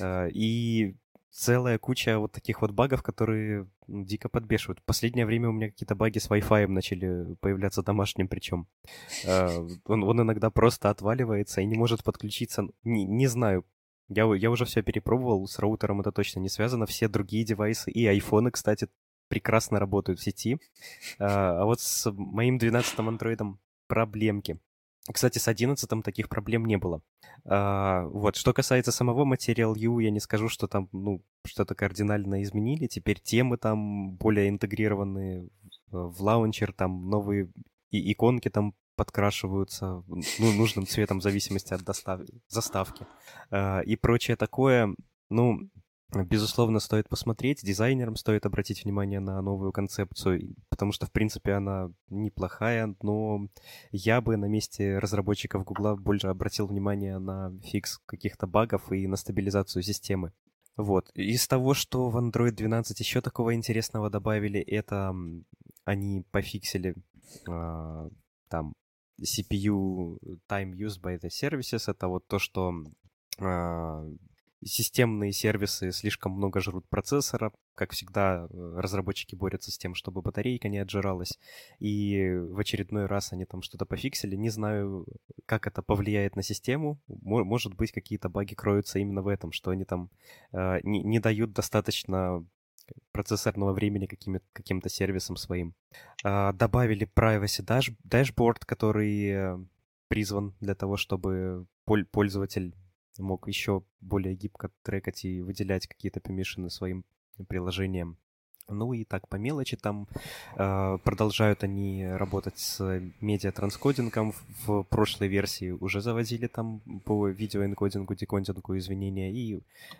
И целая куча вот таких вот багов, которые дико подбешивают. В последнее время у меня какие-то баги с Wi-Fi начали появляться домашним причем. Uh, он, он иногда просто отваливается и не может подключиться. Не, не знаю. Я, я уже все перепробовал, с роутером это точно не связано. Все другие девайсы и айфоны, кстати, прекрасно работают в сети. Uh, а вот с моим 12-м андроидом проблемки. Кстати, с 11 таких проблем не было. А, вот, что касается самого Material U, я не скажу, что там, ну, что-то кардинально изменили. Теперь темы там более интегрированы в лаунчер, там новые и иконки там подкрашиваются ну, нужным цветом в зависимости от достав... заставки. А, и прочее такое, ну, Безусловно, стоит посмотреть, дизайнерам стоит обратить внимание на новую концепцию, потому что, в принципе, она неплохая, но я бы на месте разработчиков Гугла больше обратил внимание на фикс каких-то багов и на стабилизацию системы. Вот. Из того, что в Android 12 еще такого интересного добавили, это они пофиксили э, там CPU time used by the services. Это вот то, что э, системные сервисы слишком много жрут процессора. Как всегда, э, разработчики борются с тем, чтобы батарейка не отжиралась. И в очередной раз они там что-то пофиксили. Не знаю, как это повлияет на систему. Может быть, какие-то баги кроются именно в этом, что они там э, не, дают достаточно процессорного времени каким-то сервисом своим. Э, добавили Privacy dash, Dashboard, который э, призван для того, чтобы пользователь мог еще более гибко трекать и выделять какие-то пермишины своим приложениям. Ну и так, по мелочи там э, продолжают они работать с медиатранскодингом. В прошлой версии уже завозили там по видеоэнкодингу, декодингу изменения. И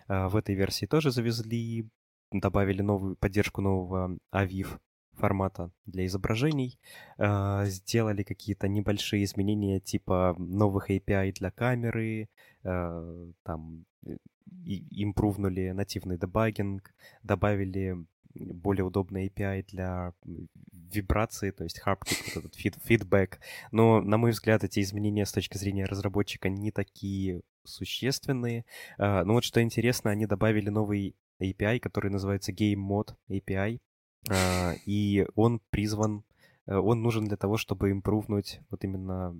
э, в этой версии тоже завезли, добавили новую поддержку нового AVIF формата для изображений, э, сделали какие-то небольшие изменения типа новых API для камеры, э, там и импрувнули нативный дебагинг, добавили более удобный API для вибрации, то есть haptic, вот этот фид фидбэк. Но, на мой взгляд, эти изменения с точки зрения разработчика не такие существенные. Но вот что интересно, они добавили новый API, который называется Game Mode API, и он призван, э, он нужен для того, чтобы импрувнуть вот именно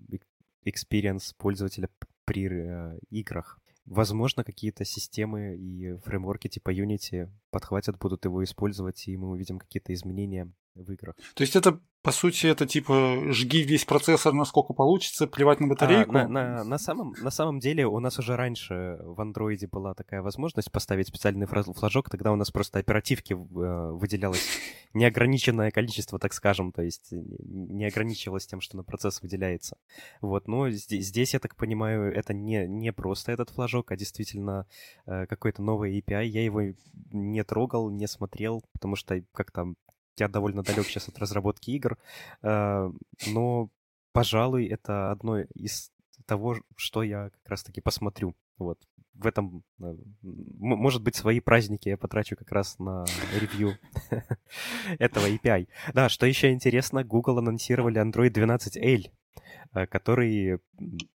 experience пользователя при э, играх. Возможно, какие-то системы и фреймворки типа Unity подхватят, будут его использовать, и мы увидим какие-то изменения в играх. То есть это по сути, это типа жги весь процессор, насколько получится, плевать на батарейку. А, на, на, на, самом, на самом деле у нас уже раньше в андроиде была такая возможность поставить специальный флажок, тогда у нас просто оперативки э, выделялось неограниченное количество, так скажем, то есть не ограничивалось тем, что на процесс выделяется. Вот, но здесь, здесь я так понимаю, это не, не просто этот флажок, а действительно э, какой-то новый API. Я его не трогал, не смотрел, потому что как-то я довольно далек сейчас от разработки игр, э, но, пожалуй, это одно из того, что я как раз-таки посмотрю. Вот. В этом, э, может быть, свои праздники я потрачу как раз на ревью этого API. Да, что еще интересно, Google анонсировали Android 12L, э, который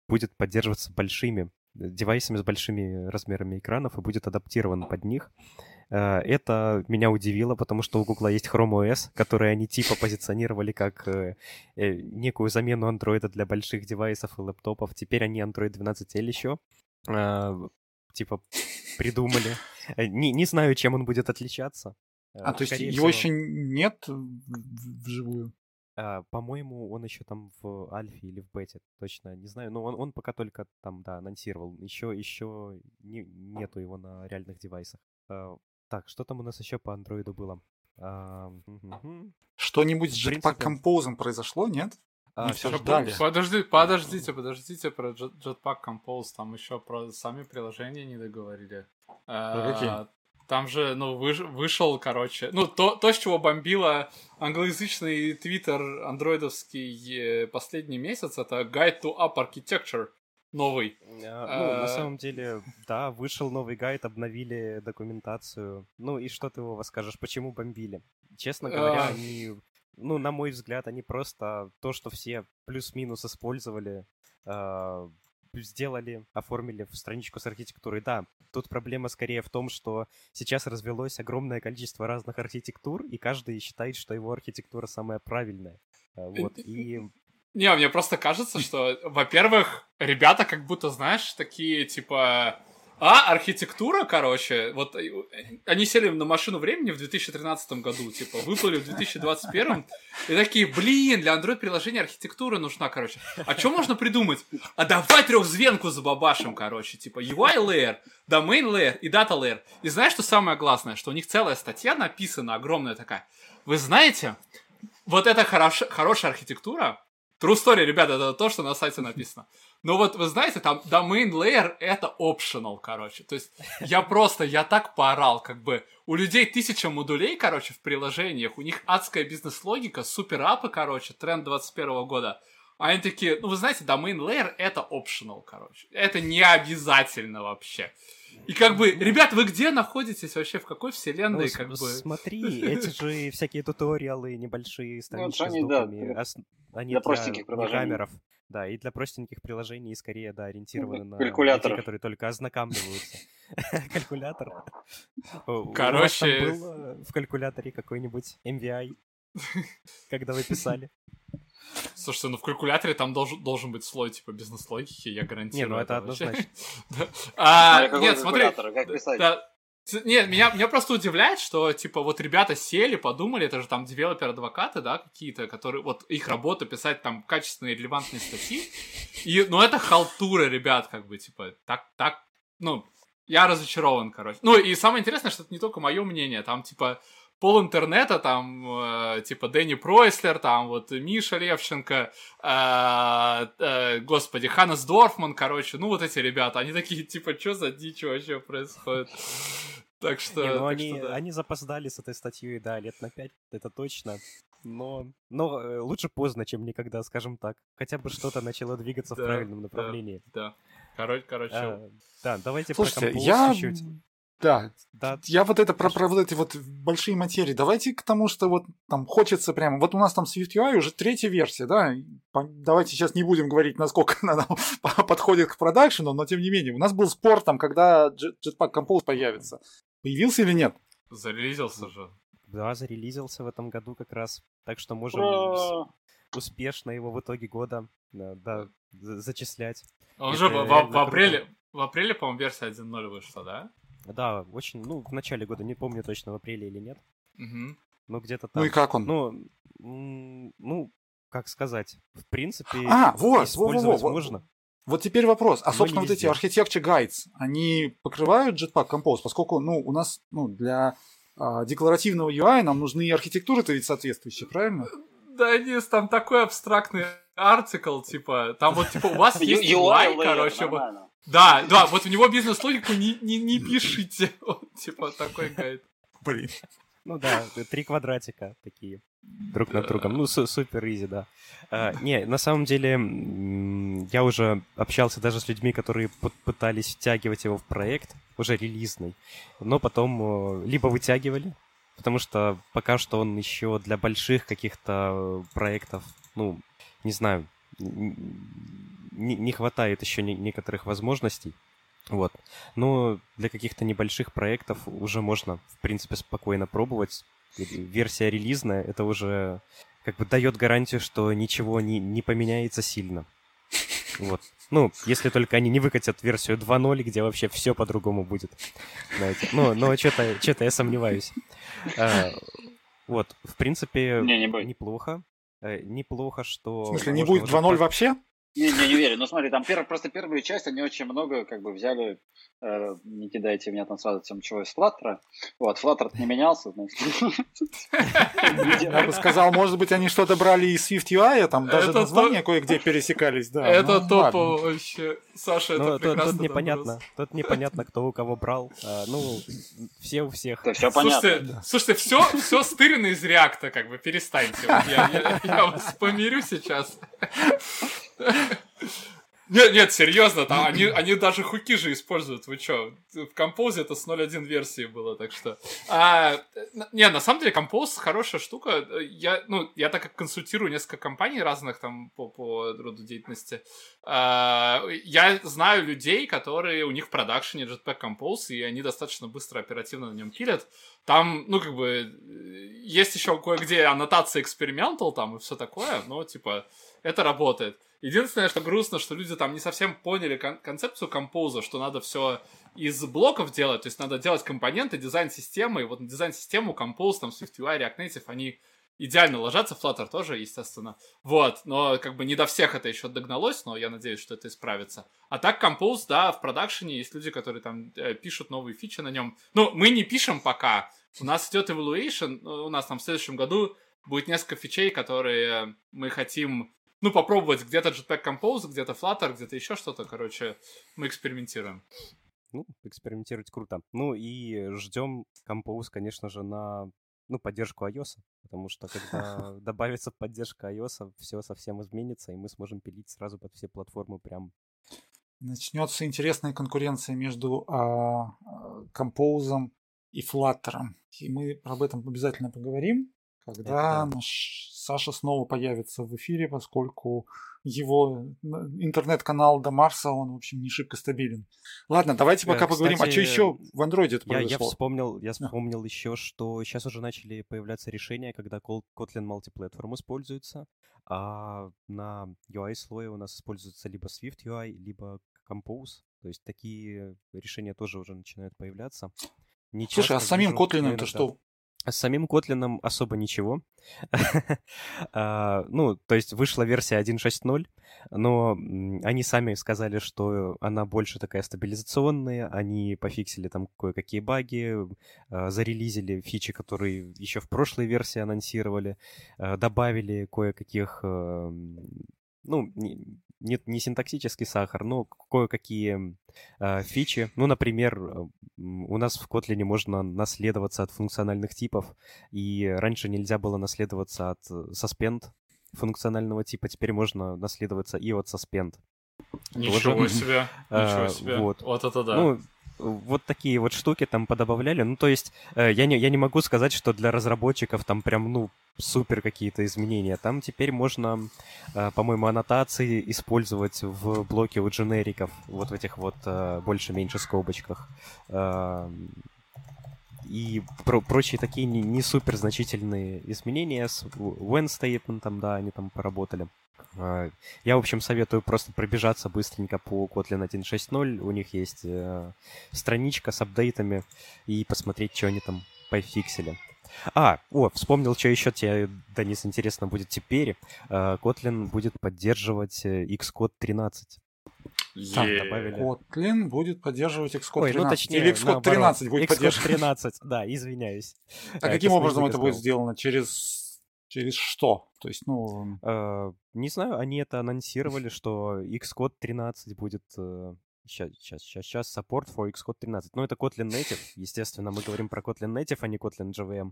будет поддерживаться большими девайсами с большими размерами экранов и будет адаптирован под них. Э, это меня удивило, потому что у Google есть Chrome OS, который они типа позиционировали как э, э, некую замену Android для больших девайсов и лэптопов. Теперь они Android 12L еще типа придумали. Не, не знаю, чем он будет отличаться. А, то есть его еще нет вживую? По-моему, он еще там в альфе или в бете, точно не знаю. Но он, он пока только там, да, анонсировал. Еще, еще не, нету его на реальных девайсах. Так, что там у нас еще по андроиду было? А, Что-нибудь с Jetpack Compose произошло, нет? А, все ждали. Подожди, подождите, подождите про Jetpack Compose. Там еще про сами приложения не договорили. А, какие? Там же, ну, выш, вышел, короче, ну, то, то, с чего бомбило англоязычный твиттер андроидовский э, последний месяц, это Guide to App Architecture новый. А, ну, на а, самом деле, да, вышел новый гайд, обновили документацию. Ну и что ты, его скажешь, почему бомбили? Честно говоря, а. они, ну, на мой взгляд, они просто то, что все плюс-минус использовали, сделали, оформили в страничку с архитектурой. Да, тут проблема скорее в том, что сейчас развелось огромное количество разных архитектур, и каждый считает, что его архитектура самая правильная. Вот, и не, мне просто кажется, что, во-первых, ребята как будто, знаешь, такие, типа... А, архитектура, короче, вот э, они сели на машину времени в 2013 году, типа, выплыли в 2021 и такие, блин, для Android-приложения архитектура нужна, короче. А что можно придумать? А давай трехзвенку забабашим, короче, типа, UI layer, domain layer и data layer. И знаешь, что самое главное? Что у них целая статья написана, огромная такая. Вы знаете, вот эта хорош, хорошая архитектура, True story, ребята, это то, что на сайте написано. Но вот вы знаете, там domain layer это optional, короче. То есть я просто, я так поорал, как бы у людей тысяча модулей, короче, в приложениях, у них адская бизнес-логика, супер-апы, короче, тренд 21 года. А они такие, ну вы знаете, domain layer это optional, короче. Это не обязательно вообще. И как бы, ребят, вы где находитесь вообще, в какой вселенной, ну, как бы? Смотри, эти же всякие туториалы, небольшие странички ну, с доками, да, они для, для простеньких приложений. камеров. Да, и для простеньких приложений скорее, да, ориентированы на людей, которые только ознакомливаются. Калькулятор. Короче... был в калькуляторе какой-нибудь MVI, когда вы писали? Слушайте, ну в калькуляторе там должен, должен быть слой типа бизнес-логики, я гарантирую. Не, ну это однозначно. А, нет, смотри. Нет, меня, меня просто удивляет, что, типа, вот ребята сели, подумали, это же там девелопер-адвокаты, да, какие-то, которые, вот их работа писать там качественные, релевантные статьи, и, ну, это халтура, ребят, как бы, типа, так, так, ну, я разочарован, короче. Ну, и самое интересное, что это не только мое мнение, там, типа, пол интернета, там, э, типа, Дэнни Пройслер, там, вот, Миша Левченко, э, э, господи, Ханнес Дорфман, короче, ну, вот эти ребята, они такие, типа, что за дичь вообще происходит? Так что... Не, ну так они, что да. они запоздали с этой статьей, да, лет на пять, это точно. Но, но э, лучше поздно, чем никогда, скажем так. Хотя бы что-то начало двигаться в правильном направлении. Да. Короче, короче, А, да, давайте Слушайте, про я... чуть-чуть. Да, Да, я вот это про, про вот эти вот большие материи. Давайте к тому, что вот там хочется прямо... Вот у нас там SwiftUI уже третья версия, да? Давайте сейчас не будем говорить, насколько она нам подходит к продакшену, но тем не менее. У нас был спор там, когда Jet- Jetpack Compose появится. Появился или нет? зарелизился же. да, зарелизился в этом году как раз. Так что можем Ура! успешно его в итоге года да, да, за- зачислять. Он Это же в, в- в круто. апреле, в апреле, по-моему, версия 1.0 вышла, да? Да, очень, ну, в начале года, не помню точно, в апреле или нет, Мгм. но где-то там. Ну и как он? Ну, ну, как сказать, в принципе, А, вот, использовать во-во-во, вот. можно. Вот теперь вопрос. А, Но собственно, вот эти. Architecture Guides, они покрывают Jetpack Compose? Поскольку, ну, у нас, ну, для а, декларативного UI нам нужны и архитектуры-то ведь соответствующие, правильно? Да, Денис, там такой абстрактный артикл, типа, там вот, типа, у вас есть UI, короче, вот. Да, да, вот в него бизнес-логику не, не, не пишите, Вот, типа, такой гайд. Блин. Ну да, три квадратика такие друг над другом. Ну, су- супер изи, да. А, не, на самом деле, я уже общался даже с людьми, которые пытались втягивать его в проект, уже релизный, но потом либо вытягивали, потому что пока что он еще для больших каких-то проектов, ну, не знаю, не, не хватает еще не- некоторых возможностей. Вот. Но для каких-то небольших проектов уже можно, в принципе, спокойно пробовать. Версия релизная, это уже как бы дает гарантию, что ничего не, не поменяется сильно. Вот. Ну, если только они не выкатят версию 2.0, где вообще все по-другому будет. Знаете. Ну, но что-то что я сомневаюсь. А, вот, в принципе, Не, не будет. неплохо. Э, Неплохо, что... В смысле, не будет уже 2.0 так- вообще? Не, не, не уверен. Ну смотри, там пер- просто первую часть они очень много как бы взяли, э, не кидайте меня там сразу тем чего из Flutter. Вот, Flutter не менялся, значит. Я бы сказал, может быть, они что-то брали из SwiftUI, там даже названия кое-где пересекались, да. это ну, топово вообще. Саша, Ну, это тут, прекрасно. тут непонятно. Тут непонятно, кто у кого брал. А, ну, все у всех. Все понятно. Слушайте, все, все стырено из реакта, как бы, перестаньте. Я вас помирю сейчас. Нет, нет, серьезно, там они, они даже хуки же используют, вы чё? В Compose это с 0.1 версии было, так что... А, не, на самом деле Compose хорошая штука. Я, ну, я так как консультирую несколько компаний разных там по, по роду деятельности, а, я знаю людей, которые у них в продакшене Jetpack Compose, и они достаточно быстро, оперативно на нем пилят. Там, ну, как бы, э, есть еще кое-где аннотация experimental там и все такое, но, типа, это работает. Единственное, что грустно, что люди там не совсем поняли кон- концепцию композа, что надо все из блоков делать, то есть надо делать компоненты, дизайн-системы, и вот на дизайн-систему Compose, там, SwiftUI, React Native, они идеально ложатся, Flutter тоже, естественно. Вот, но как бы не до всех это еще догналось, но я надеюсь, что это исправится. А так Compose, да, в продакшене есть люди, которые там э, пишут новые фичи на нем. Ну, мы не пишем пока, у нас идет evaluation, э, у нас там в следующем году будет несколько фичей, которые мы хотим, ну, попробовать где-то Jetpack Compose, где-то Flutter, где-то еще что-то, короче, мы экспериментируем. Ну, экспериментировать круто. Ну и ждем Compose, конечно же, на ну, поддержку iOS, потому что когда добавится поддержка iOS, все совсем изменится, и мы сможем пилить сразу под все платформы прям. Начнется интересная конкуренция между а, а, Compose и Flutter. И мы об этом обязательно поговорим, когда наш Саша снова появится в эфире, поскольку его интернет-канал до Марса, он, в общем, не шибко стабилен. Ладно, давайте Э, пока поговорим. А что кстати, еще в андроиде Я, я вспомнил, я вспомнил еще, что сейчас уже начали появляться решения, когда Kotlin Multiplatform используется, а на UI-слое у нас используется либо Swift UI, либо Compose. То есть такие решения тоже уже начинают появляться. Не Слушай, а часто с самим вижу, но Kotlin то иногда. что? С самим Kotlin особо ничего. А, ну, то есть вышла версия 1.6.0, но они сами сказали, что она больше такая стабилизационная, они пофиксили там кое-какие баги, а, зарелизили фичи, которые еще в прошлой версии анонсировали, а, добавили кое-каких ну, нет, не синтаксический сахар, но кое-какие э, фичи. Ну, например, у нас в Kotlin можно наследоваться от функциональных типов, и раньше нельзя было наследоваться от suspend функционального типа, теперь можно наследоваться и от suspend. Ничего Тоже. себе, ничего себе. Вот. вот это да. Ну, вот такие вот штуки там подобавляли. Ну, то есть, э, я, не, я не могу сказать, что для разработчиков там прям, ну, супер какие-то изменения. Там теперь можно, э, по-моему, аннотации использовать в блоке у дженериков, вот в этих вот э, больше-меньше скобочках. И про прочие такие не, не супер значительные изменения с when statement, да, они там поработали. А, я, в общем, советую просто пробежаться быстренько по Kotlin 1.6.0. У них есть э, страничка с апдейтами и посмотреть, что они там пофиксили. А, о, вспомнил, что еще тебе, Денис, интересно будет теперь. Э, Kotlin будет поддерживать э, Xcode 13. Там yeah. добавили. Kotlin будет поддерживать Xcode 13. Ой, ну, точнее, Или Xcode наоборот. 13 будет Xcode поддерживать. 13, да, извиняюсь. А каким образом это будет сделано? Через Через что? То есть, ну... Э, не знаю, они это анонсировали, что Xcode 13 будет... Сейчас, сейчас, сейчас, сейчас, support for Xcode 13. Ну, это Kotlin Native. Естественно, мы говорим про Kotlin Native, а не Kotlin JVM.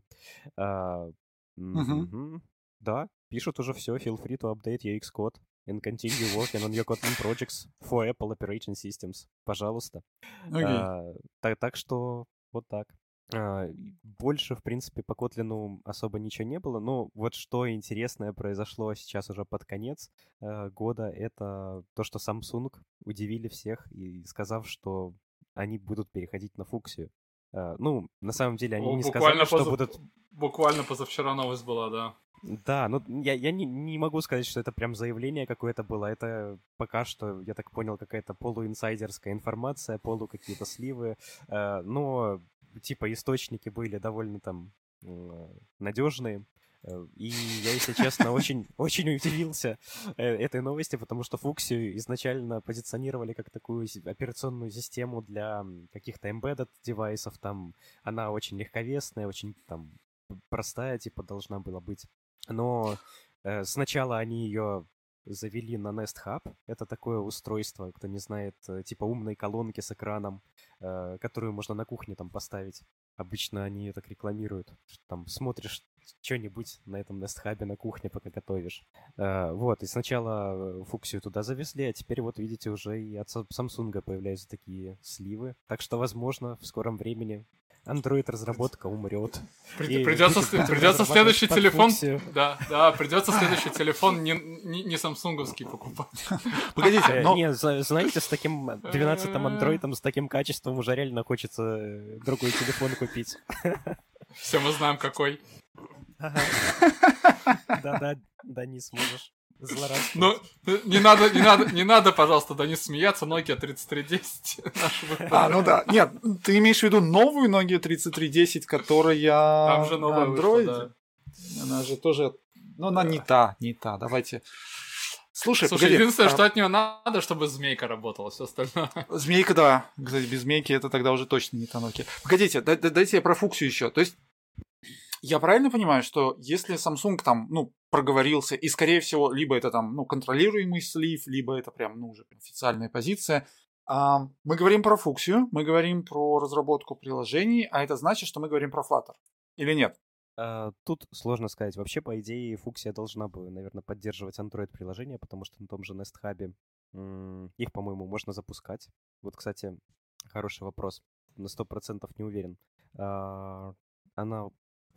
Uh-huh. uh Да, пишут уже все. Feel free to update your Xcode and continue working on your Kotlin projects for Apple Operation Systems. Пожалуйста. Okay. Uh, так, так что вот так. А, больше, в принципе, по Котлину особо ничего не было. Но вот что интересное произошло сейчас уже под конец э, года, это то, что Samsung удивили всех и сказав, что они будут переходить на фуксию. Э, ну, на самом деле, они О, не сказали, поза... что будут... Буквально позавчера новость была, да. Да, ну я, я не, не могу сказать, что это прям заявление какое-то было. Это пока что, я так понял, какая-то полуинсайдерская информация, полу какие-то сливы. Э, но типа источники были довольно там надежные. Э, и я, если честно, очень, очень удивился э, этой новости, потому что Фуксию изначально позиционировали как такую операционную систему для каких-то embedded девайсов. Там она очень легковесная, очень там простая, типа, должна была быть. Но э, сначала они ее завели на Nest Hub. Это такое устройство, кто не знает, э, типа умной колонки с экраном, э, которую можно на кухне там поставить. Обычно они так рекламируют. Там смотришь что-нибудь на этом Nest Hub на кухне, пока готовишь. Э, вот, и сначала фуксию туда завезли, а теперь вот видите, уже и от Samsung появляются такие сливы. Так что, возможно, в скором времени Android-разработка умрет. Придется, придется следующий телефон. Да, да, придется следующий телефон не, не, не самсунговский покупать. Погодите, э, но... Не, знаете, с таким 12-м андроидом, с таким качеством уже реально хочется э, другой телефон купить. Все мы знаем, какой. Да-да, да, не сможешь. Ну, не надо, не надо, не надо, пожалуйста, да не смеяться, Nokia 3310. А, ну да. Нет, ты имеешь в виду новую Nokia 3310, которая Там же новая на Android? Вышла, да. Она же тоже... Ну, она не та, не та. Давайте... Слушай, Слушай погоди, единственное, а... что от нее надо, чтобы змейка работала, все остальное. Змейка, да. Кстати, без змейки это тогда уже точно не та Nokia. Погодите, дайте я про фуксию еще. То есть я правильно понимаю, что если Samsung там, ну, проговорился, и, скорее всего, либо это там, ну, контролируемый слив, либо это прям, ну, уже официальная позиция, а, мы говорим про фуксию, мы говорим про разработку приложений, а это значит, что мы говорим про Flutter. Или нет? А, тут сложно сказать. Вообще, по идее, фуксия должна бы, наверное, поддерживать Android-приложения, потому что на том же Nest Hub их, по-моему, можно запускать. Вот, кстати, хороший вопрос. На 100% не уверен. А, она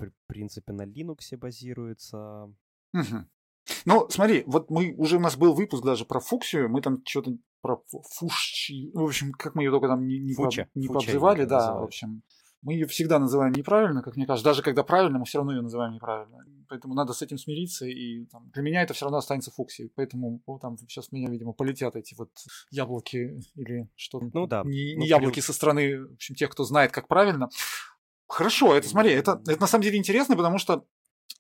в принципе, на Linux базируется. Угу. Ну, смотри, вот мы уже у нас был выпуск даже про фуксию, мы там что-то про фушчи, в общем, как мы ее только там не, не, Фуча. по, не Фуча пообзывали, да, называют. в общем. Мы ее всегда называем неправильно, как мне кажется. Даже когда правильно, мы все равно ее называем неправильно. Поэтому надо с этим смириться. И там, для меня это все равно останется фуксией. Поэтому вот, там сейчас меня, видимо, полетят эти вот яблоки или что-то. Ну да. Не, не ну, яблоки плюс... со стороны, в общем, тех, кто знает, как правильно. Хорошо, это смотри, это, это на самом деле интересно, потому что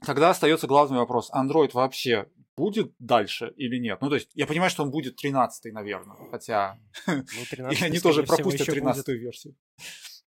тогда остается главный вопрос. Android вообще будет дальше или нет? Ну, то есть, я понимаю, что он будет 13 наверное, хотя ну, 13 они тоже пропустят 13 будет... версию.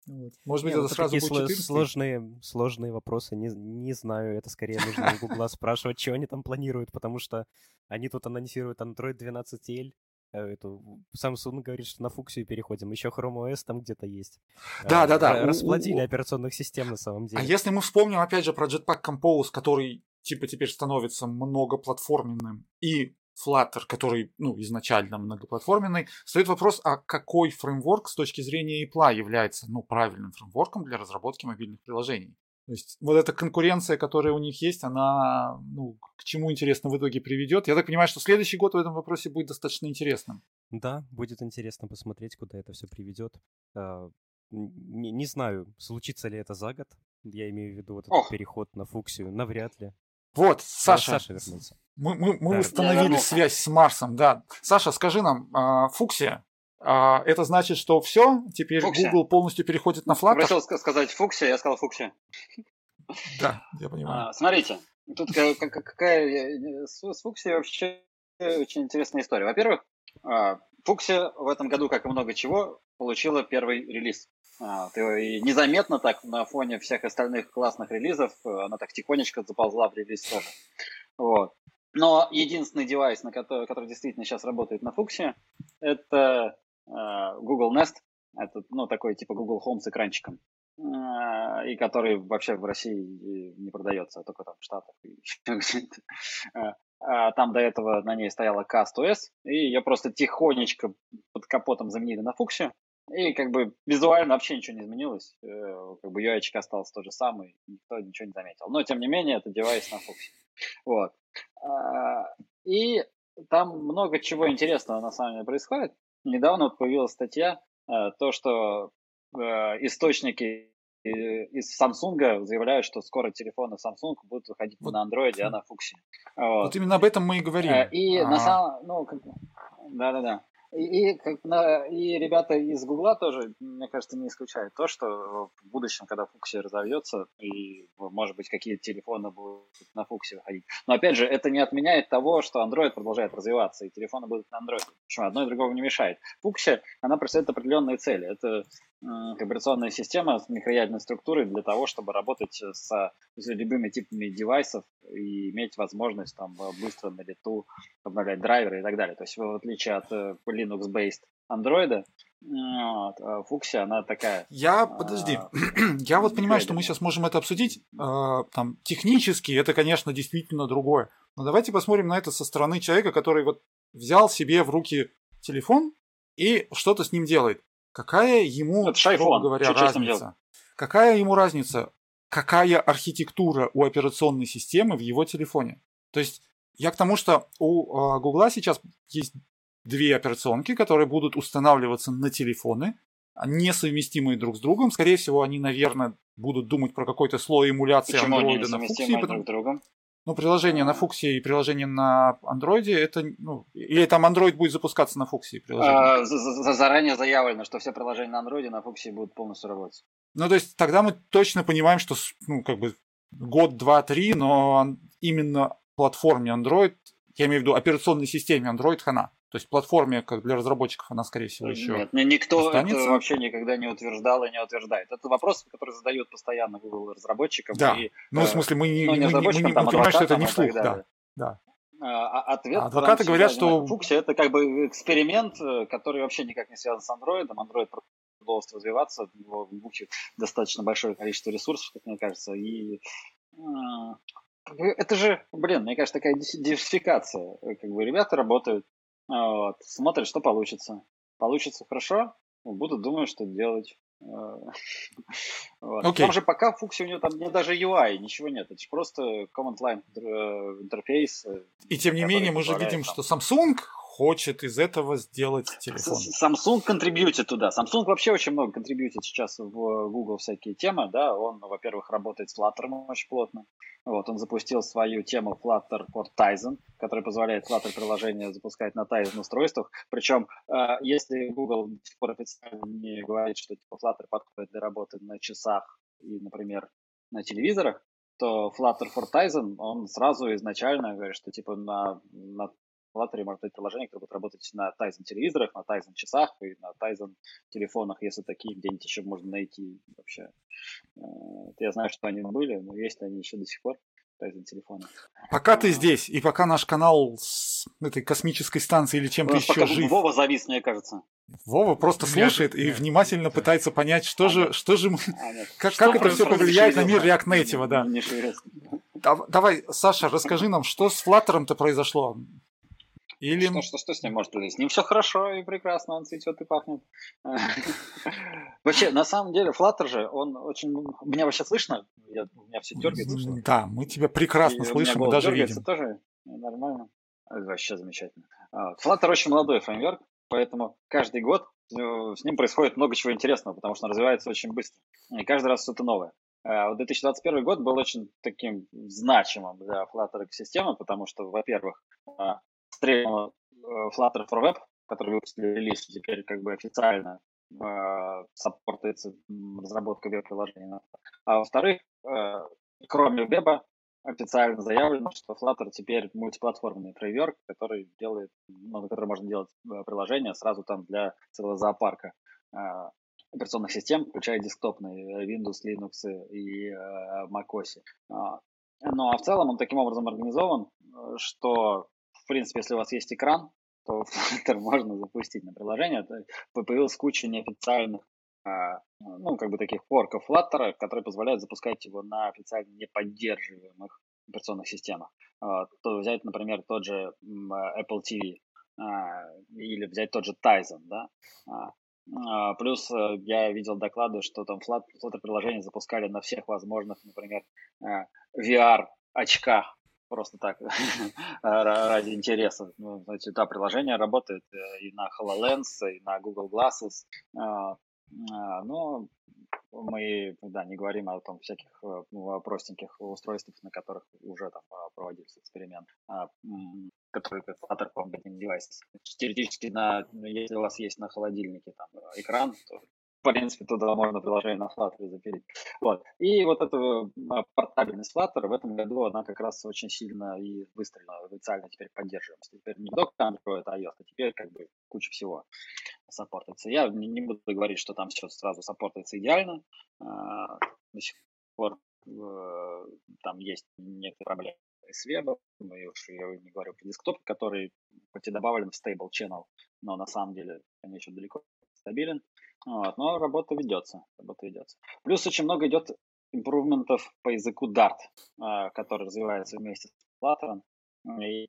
Вот. Может быть, не, это ну, сразу будет 14 сложные, сложные вопросы, не, не знаю, это скорее нужно у Гугла спрашивать, что они там планируют, потому что они тут анонсируют Android 12L, Э, эту Samsung говорит, что на фуксию переходим. Еще Chrome OS там где-то есть. Да, да, да. Расплодили операционных систем на самом деле. А если мы вспомним опять же про Jetpack Compose, который типа теперь становится многоплатформенным, и Flutter, который, ну, изначально многоплатформенный, стоит вопрос, а какой фреймворк с точки зрения Apple является, ну, правильным фреймворком для разработки мобильных приложений. То есть вот эта конкуренция, которая у них есть, она ну, к чему интересно в итоге приведет. Я так понимаю, что следующий год в этом вопросе будет достаточно интересным. Да, будет интересно посмотреть, куда это все приведет. А, не, не знаю, случится ли это за год. Я имею в виду вот этот Ох. переход на фуксию. Навряд ли. Вот, Саша, Саша вернулся. Мы, мы, мы да. установили связь с Марсом, да. Саша, скажи нам, а, фуксия, а, это значит, что все, теперь фуксия. Google полностью переходит на Flutter? Просил сказать фуксия, я сказал фуксия. Да, я понимаю. А, смотрите, тут какая с фуксией вообще очень интересная история. Во-первых, а, фуксия в этом году, как и много чего, получила первый релиз. А, и незаметно так на фоне всех остальных классных релизов она так тихонечко заползла в релиз тоже. Вот. Но единственный девайс, на который, который действительно сейчас работает на фуксе, это Э, Google Nest, это ну, такой типа Google Home с экранчиком, э, и который вообще в России не продается, а только там в Штатах. Э, а там до этого на ней стояла CastOS, и ее просто тихонечко под капотом заменили на фуксе, и как бы визуально вообще ничего не изменилось. Как бы UI остался тот же самый, никто ничего не заметил. Но, тем не менее, это девайс на фуксе. Вот. И там много чего интересного на самом деле происходит недавно вот появилась статья, э, то, что э, источники из Samsung заявляют, что скоро телефоны Samsung будут выходить вот. на Android, а на Fuxi. Вот. вот именно об этом мы и говорим. Э, и А-а-а. на самом, ну, как, да-да-да. И, как на, и ребята из Гугла тоже, мне кажется, не исключают то, что в будущем, когда Фукси разовьется, и, может быть, какие-то телефоны будут на Фуксе выходить. Но, опять же, это не отменяет того, что Android продолжает развиваться, и телефоны будут на Android. Почему? Одно и другого не мешает. Фукси, она преследует определенные цели. Это операционная система с микроядерной структурой для того, чтобы работать с, с любыми типами девайсов и иметь возможность там быстро на лету обновлять драйверы и так далее. То есть в отличие от э, Linux-based Android, вот, Фуксия, она такая... Я, подожди, а, я вот понимаю, что мы сейчас можем это обсудить. А, там, технически это, конечно, действительно другое. Но давайте посмотрим на это со стороны человека, который вот взял себе в руки телефон и что-то с ним делает. Какая ему, строго говоря, Чуть разница? Какая ему разница? Какая архитектура у операционной системы в его телефоне? То есть я к тому, что у э, Гугла сейчас есть две операционки, которые будут устанавливаться на телефоны, несовместимые друг с другом. Скорее всего, они, наверное, будут думать про какой-то слой эмуляции Почему андроида на фуксии. Потому... друг с другом? Ну, приложение на Фуксе и приложение на Андроиде, это, ну, или там Android будет запускаться на Фуксе приложение? А, за, заранее заявлено, что все приложения на Андроиде на Фуксе будут полностью работать. Ну, то есть тогда мы точно понимаем, что, ну, как бы год, два, три, но именно платформе Android, я имею в виду операционной системе Android, хана. То есть платформе, как для разработчиков, она, скорее всего, еще Нет, никто останется. это вообще никогда не утверждал и не утверждает. Это вопрос, который задают постоянно Google разработчикам. Да, и, ну, в смысле, мы не, ну, не, мы, мы, мы, мы понимаем, что это не вслух, да. да. А, а ответ а адвокаты говорят, что... Фукси это как бы эксперимент, э, который вообще никак не связан с Android. Android продолжит развиваться, у него достаточно большое количество ресурсов, как мне кажется, и это же, блин, мне кажется, такая диверсификация. Как бы ребята работают, вот, смотрят, что получится. Получится хорошо, будут думать, что делать. Вот. Okay. Там же пока в Фуксе у него там не даже UI, ничего нет. Это же просто command line интерфейс. И тем не менее мы же видим, там... что Samsung хочет из этого сделать телефон. Samsung контрибьютит туда. Samsung вообще очень много контрибьютит сейчас в Google всякие темы, да. Он, во-первых, работает с Flutter очень плотно. Вот, он запустил свою тему Flutter for Tizen, которая позволяет Flutter приложение запускать на Tizen устройствах. Причем, э, если Google до сих пор официально не говорит, что типа, Flutter подходит для работы на часах и, например, на телевизорах, то Flutter for Tizen, он сразу изначально говорит, что типа на, на Flutter может быть приложение, которое будет работать на Tizen телевизорах, на Tizen часах и на Tizen телефонах, если такие где-нибудь еще можно найти вообще. Э, я знаю, что они были, но есть ли они еще до сих пор. Tizen телефоны. Пока ты здесь, и пока наш канал с этой космической станции или чем-то еще жив. Вова завис, мне кажется. Вова просто слушает и внимательно пытается понять, что а, же, что же мы, а, как, что как это все повлияет на мир React Native, да. Давай, Саша, расскажи нам, что с Flutter-то произошло? Или... Что, что, что с ним может произойти? С ним все хорошо и прекрасно, он цветет и пахнет. Вообще, на самом деле, Flutter же, он очень... Меня вообще слышно? Я, у меня все дергается. Да, мы тебя прекрасно слышим и даже видим. тоже нормально. Вообще замечательно. А, Flutter очень молодой фреймворк, поэтому каждый год э, с ним происходит много чего интересного, потому что он развивается очень быстро. И каждый раз что-то новое. 2021 а, год был очень таким значимым для Flutter экосистемы, потому что, во-первых, а, стрельнула э, Flutter for Web, который выпустили релиз, теперь как бы официально э, разработка веб-приложений. А во-вторых, э, кроме веба, официально заявлено, что Flutter теперь мультиплатформенный фреймворк, который делает, ну, на который можно делать э, приложение сразу там для целого зоопарка э, операционных систем, включая десктопные Windows, Linux и э, macOS. А, ну а в целом он таким образом организован, э, что принципе, если у вас есть экран, то Flutter можно запустить на приложение. Появилась куча неофициальных а, ну, как бы таких форков Flutter, которые позволяют запускать его на официально неподдерживаемых операционных системах. А, то взять, например, тот же Apple TV а, или взять тот же Tizen, да. Плюс э, я видел доклады, что там Flutter приложения запускали на всех возможных, например, VR очках просто так, ради интереса. Ну, значит, да, приложение работает э, и на HoloLens, и на Google Glasses, а, а, но мы, да, не говорим о том всяких э, ну, простеньких устройствах, на которых уже там а, проводился эксперимент, который как Flutter Combating Devices. Теоретически, на, если у вас есть на холодильнике там экран, то в принципе, туда можно приложение на Flutter запилить. Вот. И вот эта портабельность Flutter в этом году, она как раз очень сильно и выстрелила, официально теперь поддерживаемся. Теперь не только Android, а iOS, а теперь как бы куча всего саппортится. Я не, буду говорить, что там все сразу саппортится идеально. А, до сих пор э, там есть некоторые проблемы с вебом, и уж я не говорю про десктоп, который хоть и добавлен в stable channel, но на самом деле они еще далеко стабилен. Вот, но работа ведется, работа ведется. Плюс очень много идет импрувментов по языку Dart, а, который развивается вместе с Flutter и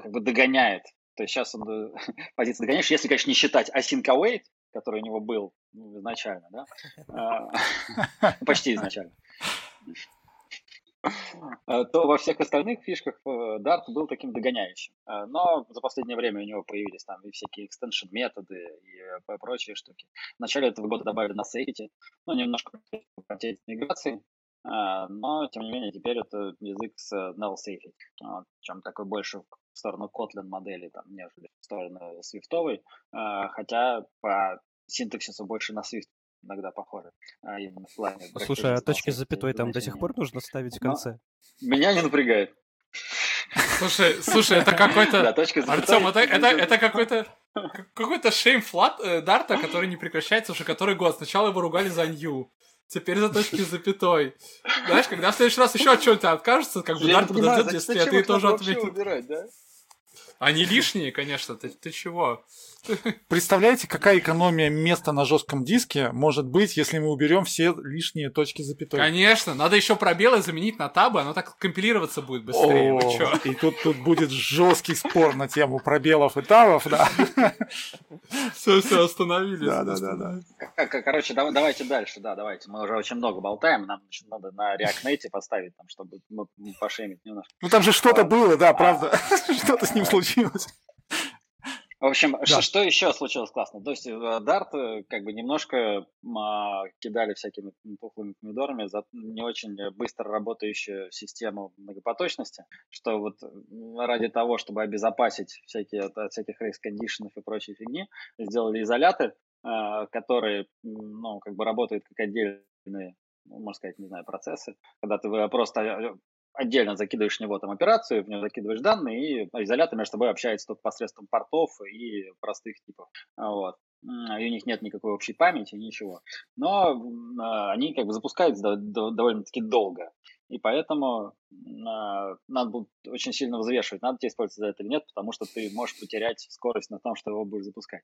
как бы догоняет. То есть сейчас он позиция догоняешь, если, конечно, не считать async await, который у него был ну, изначально, да? А, почти изначально. Э, то во всех остальных фишках э, Dart был таким догоняющим. Э, но за последнее время у него появились там и всякие extension методы и прочие штуки. В начале этого года добавили на Safety, ну, немножко хотеть миграции, но, тем не менее, теперь это язык с null safety, чем такой больше в сторону Kotlin модели, там, нежели в сторону свифтовой, хотя по синтаксису больше на Swift иногда похожи. А именно в плане Слушай, а точки с запятой там до сих пор нужно ставить в конце? Но меня не напрягает. Слушай, слушай, это какой-то... Да, точка Артем, это, это, это какой-то... Какой-то шейм флат э, Дарта, который не прекращается уже который год. Сначала его ругали за нью, теперь за точки с запятой. Знаешь, когда в следующий раз еще от чего-то откажется, как бы Дарт подождет, если а ты тоже ответишь. Они лишние, конечно, ты, ты чего? Представляете, какая экономия места на жестком диске может быть, если мы уберем все лишние точки запятой? Конечно, надо еще пробелы заменить на табы, оно так компилироваться будет быстрее. О, и тут, тут будет жесткий спор на тему пробелов и табов, да. Все, все, остановились. Да, да, да, да. Короче, давайте дальше, да, давайте. Мы уже очень много болтаем, нам надо на React Native поставить, там, чтобы пошемить немножко. Ну там же что-то было, да, правда. Что-то с ним случилось. В общем, да. что, что еще случилось классно? То есть э, Dart э, как бы немножко а, кидали всякими тухлыми помидорами за не очень быстро работающую систему многопоточности, что вот ради того, чтобы обезопасить всякие от, от всяких рейс-кондишенов и прочей фигни, сделали изоляты, а, которые, ну, как бы работают как отдельные ну, можно сказать, не знаю, процессы, когда ты просто отдельно закидываешь в него там операцию, в него закидываешь данные, и изолятор между собой общается только посредством портов и простых типов. Вот. И у них нет никакой общей памяти, ничего. Но а, они как бы запускаются довольно-таки долго. И поэтому а, надо будет очень сильно взвешивать, надо тебе использовать это или нет, потому что ты можешь потерять скорость на том, что его будешь запускать.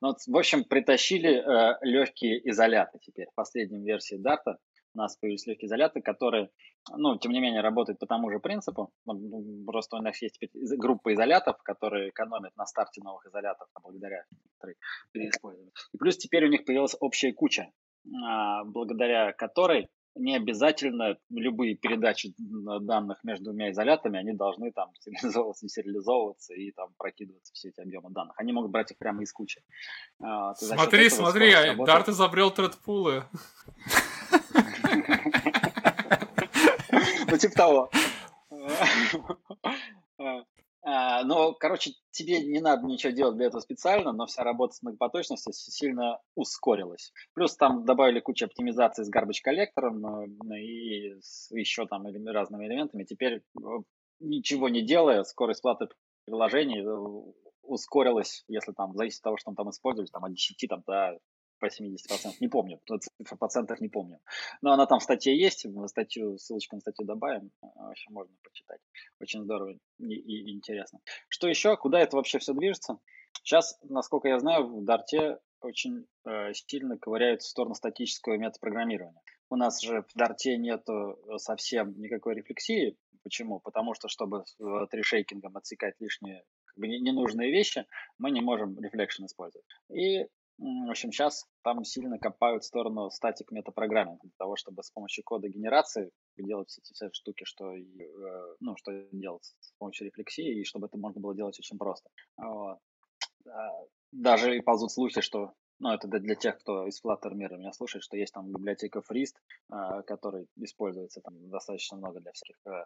Ну, в общем, притащили э, легкие изоляты теперь. В последнем версии Дарта у нас появились легкие изоляты, которые, ну, тем не менее, работают по тому же принципу. Ну, просто у нас есть группа изолятов, которые экономят на старте новых изолятов благодаря переиспользованию. И плюс теперь у них появилась общая куча, а, благодаря которой не обязательно любые передачи данных между двумя изолятами, они должны там сериализовываться, сериализовываться и там прокидываться все эти объемы данных. Они могут брать их прямо из кучи. А, смотри, смотри, Дарт изобрел тредпулы. Ну, типа того. А, но, короче, тебе не надо ничего делать для этого специально, но вся работа с многопоточностью сильно ускорилась. Плюс там добавили кучу оптимизации с garbage коллектором э, и с еще там разными элементами. Теперь э, ничего не делая, скорость платы приложений э, ускорилась, если там, зависит от того, что там использует, там от 10 там, до по 70%, не помню, цифр процентов не помню. Но она там в статье есть, в статью, ссылочку на статью добавим, в общем, можно почитать. Очень здорово и, и интересно. Что еще? Куда это вообще все движется? Сейчас, насколько я знаю, в Дарте очень э, сильно ковыряют в сторону статического метапрограммирования. У нас же в Дарте нету совсем никакой рефлексии. Почему? Потому что, чтобы с трешейкингом отсекать лишние как бы, ненужные вещи, мы не можем reflection использовать. И в общем, сейчас там сильно копают в сторону static metaprogramming а для того, чтобы с помощью кодогенерации делать все эти все штуки, что, э, ну, что делать с помощью рефлексии, и чтобы это можно было делать очень просто. А, даже и ползут слухи, что ну, это для тех, кто из Flutter мира меня слушает, что есть там библиотека Freezed, а, который используется там достаточно много для всяких э,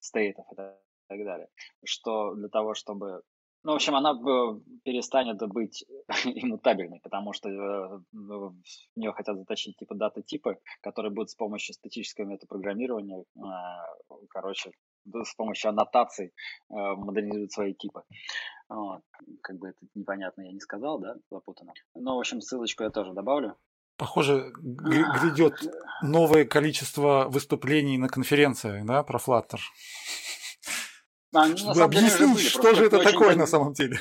стейтов и так далее. Что для того, чтобы ну, в общем, она перестанет быть иммутабельной, потому что э, в нее хотят затащить типа дата-типы, которые будут с помощью статического метапрограммирования, а, короче, с помощью аннотаций э, модернизировать свои типы. Вот. Как бы это непонятно я не сказал, да, запутанно. Ну, в общем, ссылочку я тоже добавлю. Похоже, грядет новое количество выступлений на конференции, да, про Flutter. А, ну, Объясни, что же это такое на самом деле?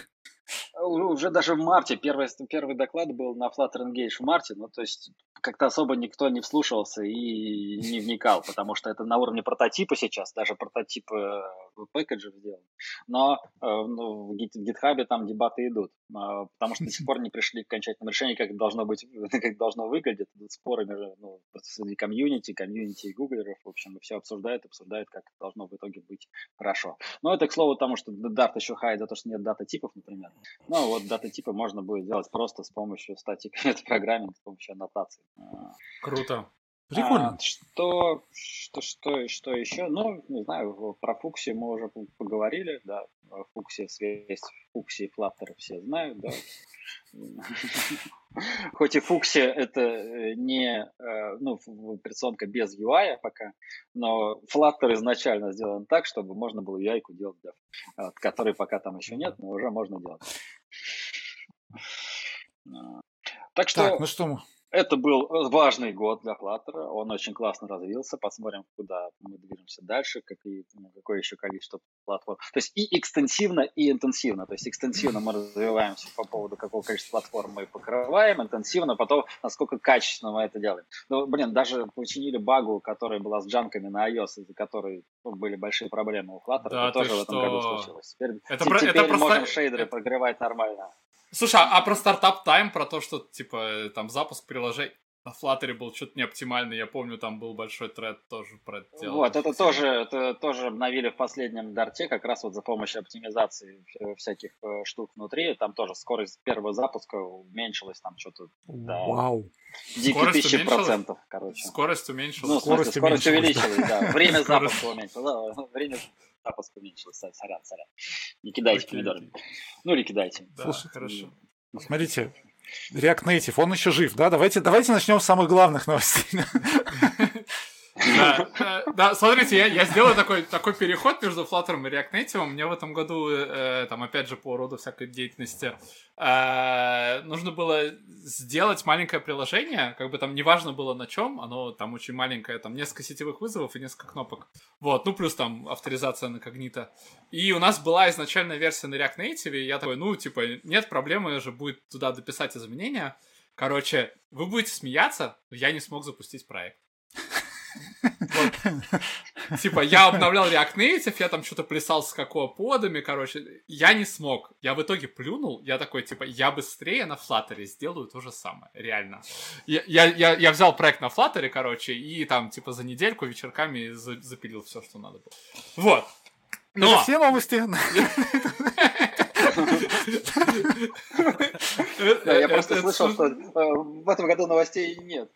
уже даже в марте, первый, первый доклад был на Flutter Engage в марте, ну, то есть как-то особо никто не вслушивался и не вникал, потому что это на уровне прототипа сейчас, даже прототип э, пэкэджев сделан. Но э, ну, в GitHub там дебаты идут, э, потому что до сих пор не пришли к окончательному решению, как должно быть, как должно выглядеть. Идут споры между ну, среди комьюнити, комьюнити и гуглеров, в общем, все обсуждают, обсуждают, как должно в итоге быть хорошо. Но это, к слову, тому, что Dart еще хайт за то, что нет дата типов, например. Ну, вот дата-типы можно будет делать просто с помощью статик программинг, с помощью аннотации. Круто. Прикольно. А, что, что, что, что еще? Ну, не знаю, про Фукси мы уже поговорили, да. Фукси, связь Фукси и Флаттер все знают, да. Хоть и Фукси это э, не э, ну, операционка без UI пока, но Flutter изначально сделан так, чтобы можно было UI делать, да, который пока там еще нет, но уже можно делать. Так что, так, ну что это был важный год для Flutter, он очень классно развился, посмотрим, куда мы движемся дальше, какие, ну, какое еще количество платформ. То есть и экстенсивно, и интенсивно. То есть экстенсивно мы развиваемся по поводу какого количества платформ мы покрываем, интенсивно потом, насколько качественно мы это делаем. Ну, блин, даже починили багу, которая была с джанками на iOS, из-за которой ну, были большие проблемы у Flutter, да, это тоже в этом году случилось. Теперь, это, теперь это можем просто... шейдеры это... прогревать нормально. Слушай, а про стартап тайм, про то, что, типа, там запуск приложений на Flutter был что-то неоптимальный, я помню, там был большой тред тоже про это дело. Вот, это тоже, это тоже обновили в последнем дарте, как раз вот за помощью оптимизации всяких э, штук внутри, там тоже скорость первого запуска уменьшилась там что-то до Вау. диких тысячи процентов, короче. Скорость уменьшилась. Ну, скорость, скорость увеличилась, да. Время запуска уменьшилось, время запуск уменьшился. Сорян, сорян. Не кидайте okay. помидорами. Ну или кидайте. Да, Слушай, хорошо. Смотрите, React Native, он еще жив, да? Давайте, давайте начнем с самых главных новостей. Да, да, смотрите, я, я сделаю такой, такой переход между Flutter и React Native. Мне в этом году, э, там, опять же, по роду всякой деятельности, э, нужно было сделать маленькое приложение, как бы там неважно было на чем, оно там очень маленькое, там несколько сетевых вызовов и несколько кнопок. Вот, ну плюс там авторизация на когнита. И у нас была изначальная версия на React Native, и я такой, ну, типа, нет проблемы же будет туда дописать изменения. Короче, вы будете смеяться, я не смог запустить проект. Вот. Типа, я обновлял React Native, я там что-то плясал с какого-подами, короче, я не смог. Я в итоге плюнул, я такой, типа, я быстрее на Flutter сделаю то же самое, реально. Я, я, я, я взял проект на Flutter, короче, и там, типа, за недельку вечерками за, запилил все, что надо было. Вот. Но... Это все новости. Я просто слышал, что э, в этом году новостей нет.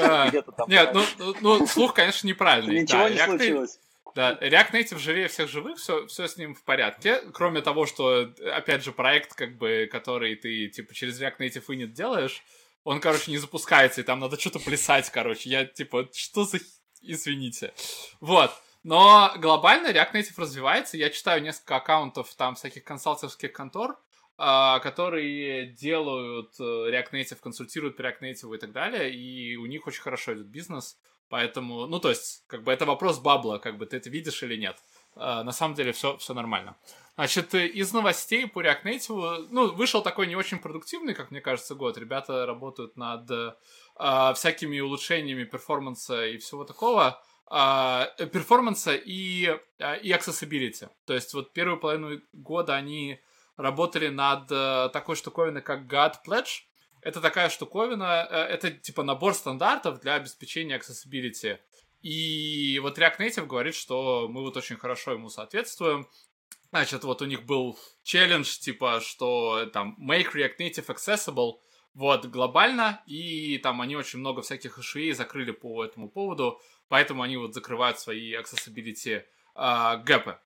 А, нет, ну, ну, ну слух, конечно, неправильный. Ничего не случилось. Да, React Native живее всех живых, все, все с ним в порядке. Кроме того, что, опять же, проект, как бы, который ты, типа, через React Native init делаешь, он, короче, не запускается, и там надо что-то плясать, короче. Я, типа, что за... Извините. Вот. Но глобально React Native развивается. Я читаю несколько аккаунтов там всяких консалтинговских контор, а, которые делают э, React Native, консультируют по React Native и так далее, и у них очень хорошо идет бизнес. Поэтому, ну, то есть, как бы это вопрос бабла, как бы ты это видишь или нет. А, на самом деле все, все нормально. Значит, из новостей по React Native, ну, вышел такой не очень продуктивный, как мне кажется, год. Ребята работают над э, всякими улучшениями перформанса и всего такого перформанса и, э, и accessibility. То есть вот первую половину года они работали над э, такой штуковиной, как God Pledge. Это такая штуковина, э, это типа набор стандартов для обеспечения accessibility. И вот React Native говорит, что мы вот очень хорошо ему соответствуем. Значит, вот у них был челлендж, типа, что там make React Native accessible, вот, глобально, и там они очень много всяких ишуей закрыли по этому поводу. Поэтому они вот закрывают свои accessibility э, гэпы.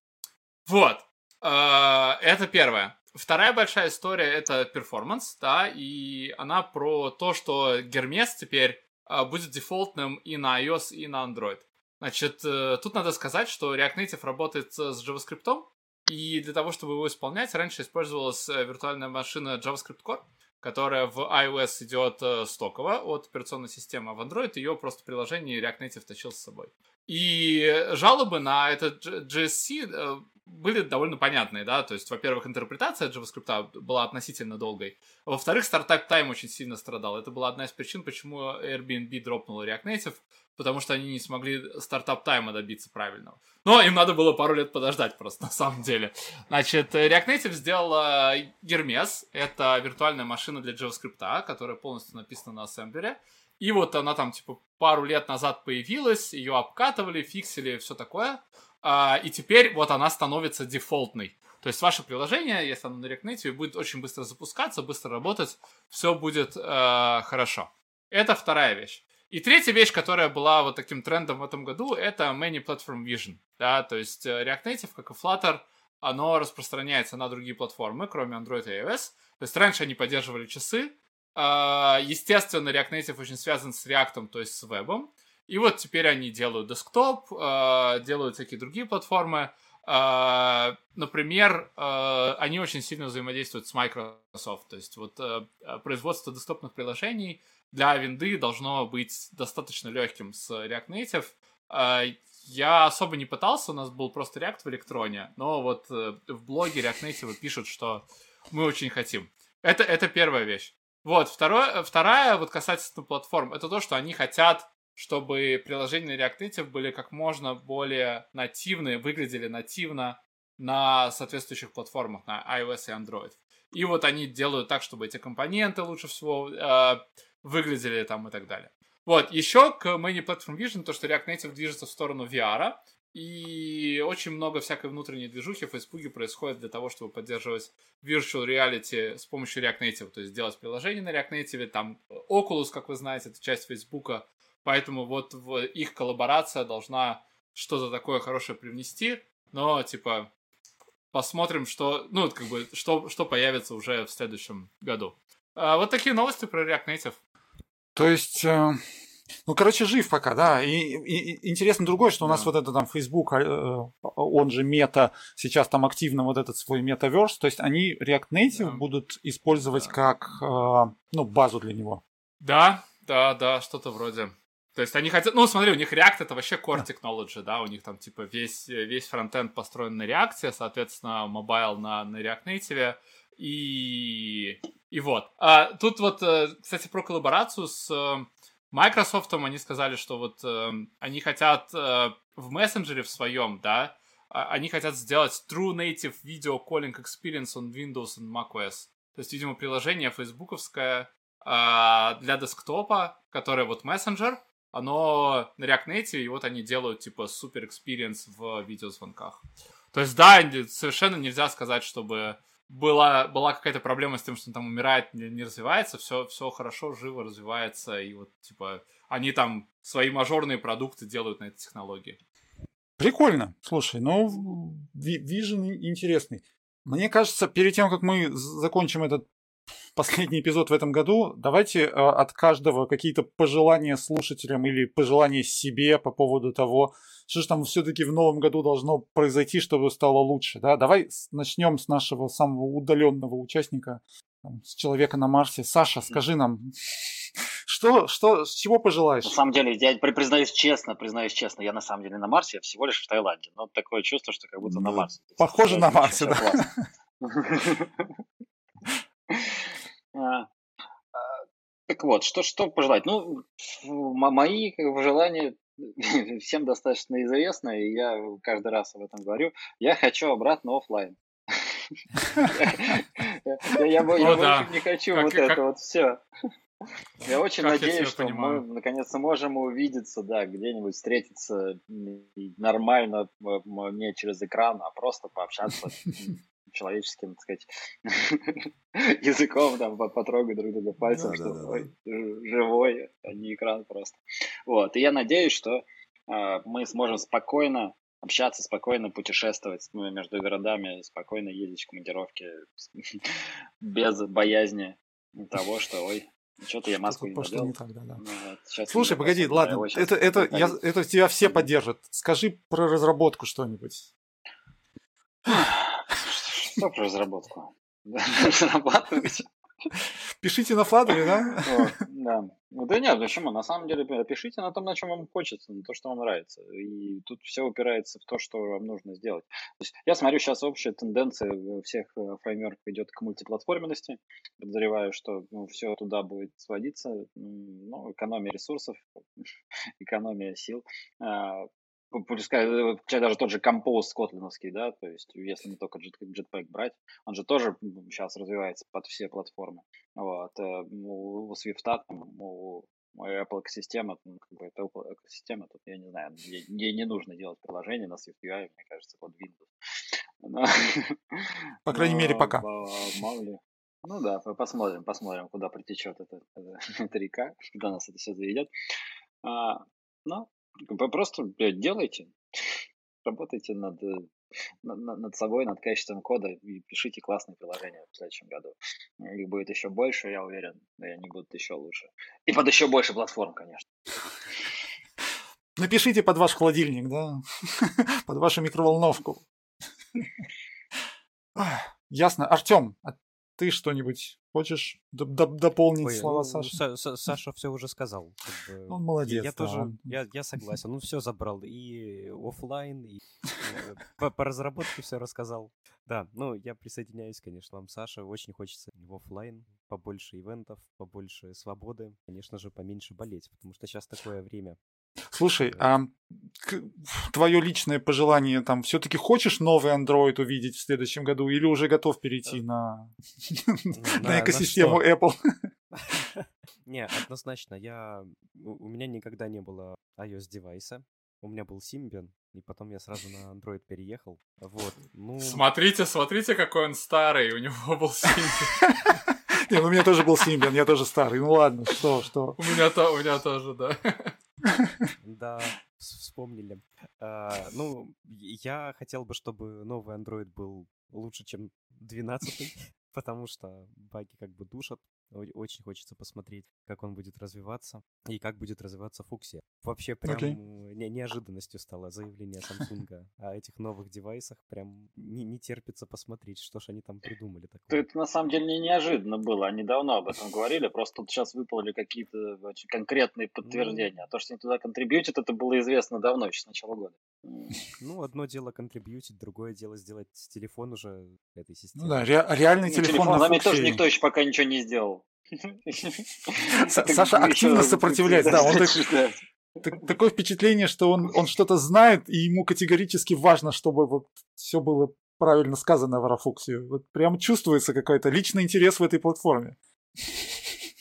Вот. Э, это первое. Вторая большая история это перформанс, да, и она про то, что Гермес теперь э, будет дефолтным и на iOS, и на Android. Значит, э, тут надо сказать, что React Native работает с JavaScript, и для того, чтобы его исполнять, раньше использовалась э, виртуальная машина JavaScript Core, которая в iOS идет э, стоково от операционной системы, а в Android ее просто приложение React Native тащил с собой. И жалобы на этот GSC э, были довольно понятные, да, то есть, во-первых, интерпретация JavaScript была относительно долгой, во-вторых, стартап тайм очень сильно страдал. Это была одна из причин, почему Airbnb дропнула React Native, потому что они не смогли стартап тайма добиться правильного. Но им надо было пару лет подождать просто, на самом деле. Значит, React Native сделала Hermes. Это виртуальная машина для JavaScript, которая полностью написана на ассемблере. И вот она там, типа, пару лет назад появилась, ее обкатывали, фиксили, все такое. А, и теперь вот она становится дефолтной. То есть ваше приложение, если оно на React Native, будет очень быстро запускаться, быстро работать, все будет э, хорошо. Это вторая вещь. И третья вещь, которая была вот таким трендом в этом году, это Many Platform Vision. Да, то есть э, React Native, как и Flutter, оно распространяется на другие платформы, кроме Android и iOS. То есть раньше они поддерживали часы. А, естественно, React Native очень связан с React, то есть с вебом. И вот теперь они делают десктоп, а, делают всякие другие платформы. А, например, они очень сильно взаимодействуют с Microsoft. То есть вот э, производство десктопных приложений — для винды должно быть достаточно легким с React Native. А, я особо не пытался, у нас был просто React в электроне, но вот э, в блоге React Native пишут, что мы очень хотим. Это, это первая вещь. Вот, второе, вторая, вот касательно платформ, это то, что они хотят, чтобы приложения React Native были как можно более нативные, выглядели нативно на соответствующих платформах, на iOS и Android. И вот они делают так, чтобы эти компоненты лучше всего э, выглядели там и так далее. Вот, еще к Many Platform Vision, то, что React Native движется в сторону VR, и очень много всякой внутренней движухи в Facebook происходит для того, чтобы поддерживать virtual reality с помощью React Native, то есть делать приложение на React Native, там Oculus, как вы знаете, это часть Facebook, поэтому вот их коллаборация должна что-то такое хорошее привнести, но, типа, посмотрим, что, ну, как бы, что, что появится уже в следующем году. А, вот такие новости про React Native. То есть, э, Ну, короче, жив пока, да. И, и, интересно другое, что у нас вот это там Facebook, э, он же Meta, сейчас там активно вот этот свой metaverse, то есть они React Native да. будут использовать да. как, э, ну, базу для него. Да, да, да, что-то вроде. То есть они хотят, ну смотри, у них React это вообще core technology, да, у них там типа весь, весь фронтенд построен на React, соответственно, mobile на, на React Native, и, и вот. А, тут вот, э, кстати, про коллаборацию с э, Microsoft, они сказали, что вот э, они хотят в мессенджере в своем, да, а, они хотят сделать True Native Video Calling Experience on Windows and macOS. То есть, видимо, приложение фейсбуковское э, для десктопа, которое вот мессенджер, оно на React Native, и вот они делают, типа, супер experience в видеозвонках. То есть, да, совершенно нельзя сказать, чтобы была, была какая-то проблема с тем, что он там умирает, не, не развивается, все, все хорошо, живо развивается, и вот, типа, они там свои мажорные продукты делают на этой технологии. Прикольно. Слушай, ну, Vision интересный. Мне кажется, перед тем, как мы закончим этот последний эпизод в этом году. Давайте э, от каждого какие-то пожелания слушателям или пожелания себе по поводу того, что же там все-таки в новом году должно произойти, чтобы стало лучше. Да? Давай начнем с нашего самого удаленного участника, с человека на Марсе. Саша, скажи нам, что, что, с чего пожелаешь? На самом деле, я признаюсь честно, признаюсь честно, я на самом деле на Марсе, я всего лишь в Таиланде. Но такое чувство, что как будто на Марсе. Похоже на Марсе, да. А, а, так вот, что, что пожелать? Ну, мои желания всем достаточно известны, и я каждый раз об этом говорю. Я хочу обратно офлайн. Я больше не хочу вот это вот все. Я очень надеюсь, что мы наконец можем увидеться, да, где-нибудь встретиться нормально, не через экран, а просто пообщаться человеческим, так сказать, языком, там, потрогать друг друга пальцем, да, что да, да. живой, а не экран просто. Вот, и я надеюсь, что э, мы сможем спокойно общаться, спокойно путешествовать между городами, спокойно ездить в командировки без боязни того, что, ой, что-то я маску не надел. Не так, да, да. Ну, вот, Слушай, погоди, ладно, это, это, я, это тебя все поддержат. Скажи про разработку что-нибудь. Про разработку? Зарабатывать. Пишите на Flutter, да? Да. Ну да нет, почему? На самом деле пишите на том, на чем вам хочется, на то, что вам нравится. И тут все упирается в то, что вам нужно сделать. То есть я смотрю сейчас общая тенденция всех э, фреймворков идет к мультиплатформенности. Подозреваю, что ну, все туда будет сводиться. Ну, экономия ресурсов, экономия сил. Пускай э, даже тот же Compose котлиновский, да, то есть если не только Jetpack брать, он же тоже сейчас развивается под все платформы. Вот. Э, у, у Swift, там, у Apple экосистема, ну, как бы это Apple экосистема, тут я не знаю, ей не нужно делать приложение на Swift UI, мне кажется, под Windows. Но, По крайней но, мере, пока. Ну да, посмотрим, посмотрим, куда притечет эта, эта река, куда нас это все заведет. А, ну, вы просто блядь, делайте, работайте над, э, над, над собой, над качеством кода и пишите классные приложения в следующем году. Их будет еще больше, я уверен, и они будут еще лучше. И под еще больше платформ, конечно. Напишите под ваш холодильник, да? Под вашу микроволновку. Ясно. Артем, а ты что-нибудь хочешь дополнить Ой, слова ну, Саши? Са- Саша все уже сказал. Как бы. Он молодец. Я да, тоже, он... я, я согласен. Он все забрал и офлайн, и э, по, по разработке все рассказал. Да, ну я присоединяюсь, конечно, вам, Саша. Очень хочется в офлайн, побольше ивентов, побольше свободы, конечно же, поменьше болеть, потому что сейчас такое время. Слушай, а твое личное пожелание там все-таки хочешь новый Android увидеть в следующем году или уже готов перейти на, на экосистему Apple? Не, однозначно. Я у меня никогда не было iOS девайса. У меня был Symbian, и потом я сразу на Android переехал. Вот. Ну... Смотрите, смотрите, какой он старый. У него был Symbian. Не, ну у меня тоже был Symbian, я тоже старый. Ну ладно, что, что. У меня, то, у меня тоже, да. Да, вспомнили. А, ну, я хотел бы, чтобы новый Android был лучше, чем 12 потому что баги как бы душат. Очень хочется посмотреть, как он будет развиваться и как будет развиваться Фуксия. Вообще прям okay. не неожиданностью стало заявление Samsung о этих новых девайсах. Прям не, не терпится посмотреть, что ж они там придумали. Такое. Это на самом деле не неожиданно было. Они давно об этом говорили, просто тут сейчас выплыли какие-то очень конкретные ну, подтверждения. А то, что они туда контрибьютят, это было известно давно, еще с начала года. Ну, одно дело контрибьютить, другое дело сделать телефон уже этой системы. Ну да, ре- реальный ну, телефон, телефон на Фуксии. тоже никто еще пока ничего не сделал. Саша активно сопротивляется, да, он такое впечатление, что он, он что-то знает, и ему категорически важно, чтобы вот все было правильно сказано в Арафуксе. Вот прям чувствуется какой-то личный интерес в этой платформе.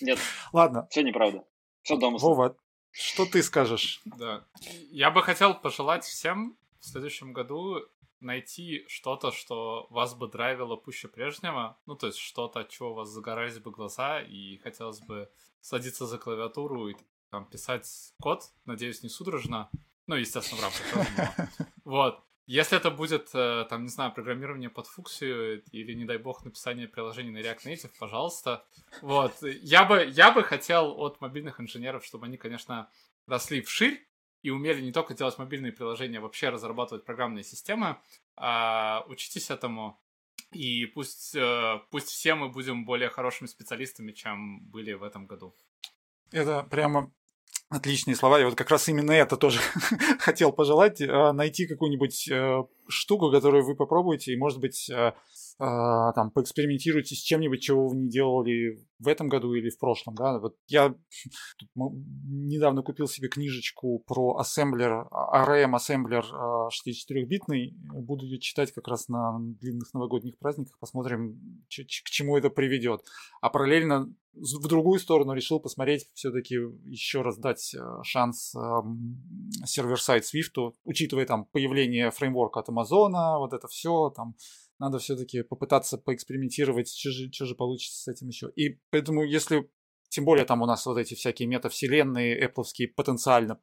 Нет. Ладно. Все неправда. Все дома. Вова, что ты скажешь? Да. Я бы хотел пожелать всем в следующем году найти что-то, что вас бы драйвило пуще прежнего, ну, то есть что-то, от чего у вас загорались бы глаза, и хотелось бы садиться за клавиатуру и там писать код, надеюсь, не судорожно, ну, естественно, в рамках разума. Вот. Если это будет, э, там, не знаю, программирование под функцию или, не дай бог, написание приложений на React Native, пожалуйста. Вот. Я бы, я бы хотел от мобильных инженеров, чтобы они, конечно, росли вширь, и умели не только делать мобильные приложения, а вообще разрабатывать программные системы. А, учитесь этому, и пусть, э, пусть все мы будем более хорошими специалистами, чем были в этом году. Это прямо отличные слова. Я вот как раз именно это тоже хотел пожелать. Э, найти какую-нибудь э, штуку, которую вы попробуете, и, может быть, а, там поэкспериментируйте с чем-нибудь, чего вы не делали в этом году или в прошлом, да. Вот я недавно купил себе книжечку про ассемблер, ARM ассемблер 64-битный. Буду ее читать как раз на длинных новогодних праздниках. Посмотрим, к чему это приведет. А параллельно в другую сторону решил посмотреть, все-таки еще раз дать шанс сервер-сайт Swift, учитывая там появление фреймворка от Амазона, вот это все, там надо все-таки попытаться поэкспериментировать, что же, что же получится с этим еще. И поэтому, если тем более там у нас вот эти всякие метавселенные, Apple потенциально,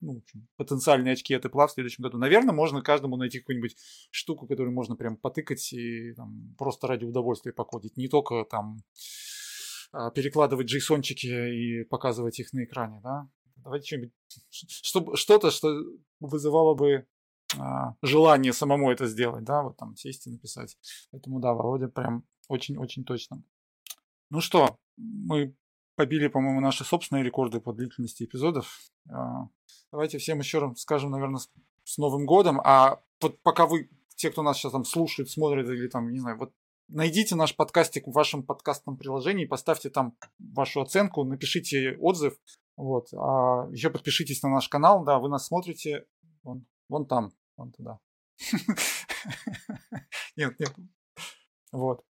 ну, потенциальные очки от Apple в следующем году. Наверное, можно каждому найти какую-нибудь штуку, которую можно прям потыкать и там, просто ради удовольствия покодить. Не только там а, перекладывать джейсончики и показывать их на экране, да. Давайте что-нибудь, чтобы, что-то, что вызывало бы желание самому это сделать, да, вот там сесть и написать. Поэтому да, Володя прям очень-очень точно. Ну что, мы побили, по-моему, наши собственные рекорды по длительности эпизодов. А, давайте всем еще раз скажем, наверное, с Новым годом. А вот пока вы, те, кто нас сейчас там слушает, смотрит или там, не знаю, вот найдите наш подкастик в вашем подкастном приложении, поставьте там вашу оценку, напишите отзыв. Вот. А еще подпишитесь на наш канал, да, вы нас смотрите вон, вон там, вон туда. Нет, нет. Вот.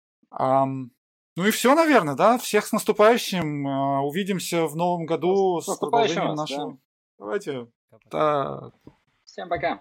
Ну и все, наверное, да. Всех с наступающим. А, увидимся в новом году с, с продолжением нашего. Да. Давайте. Так. Всем пока.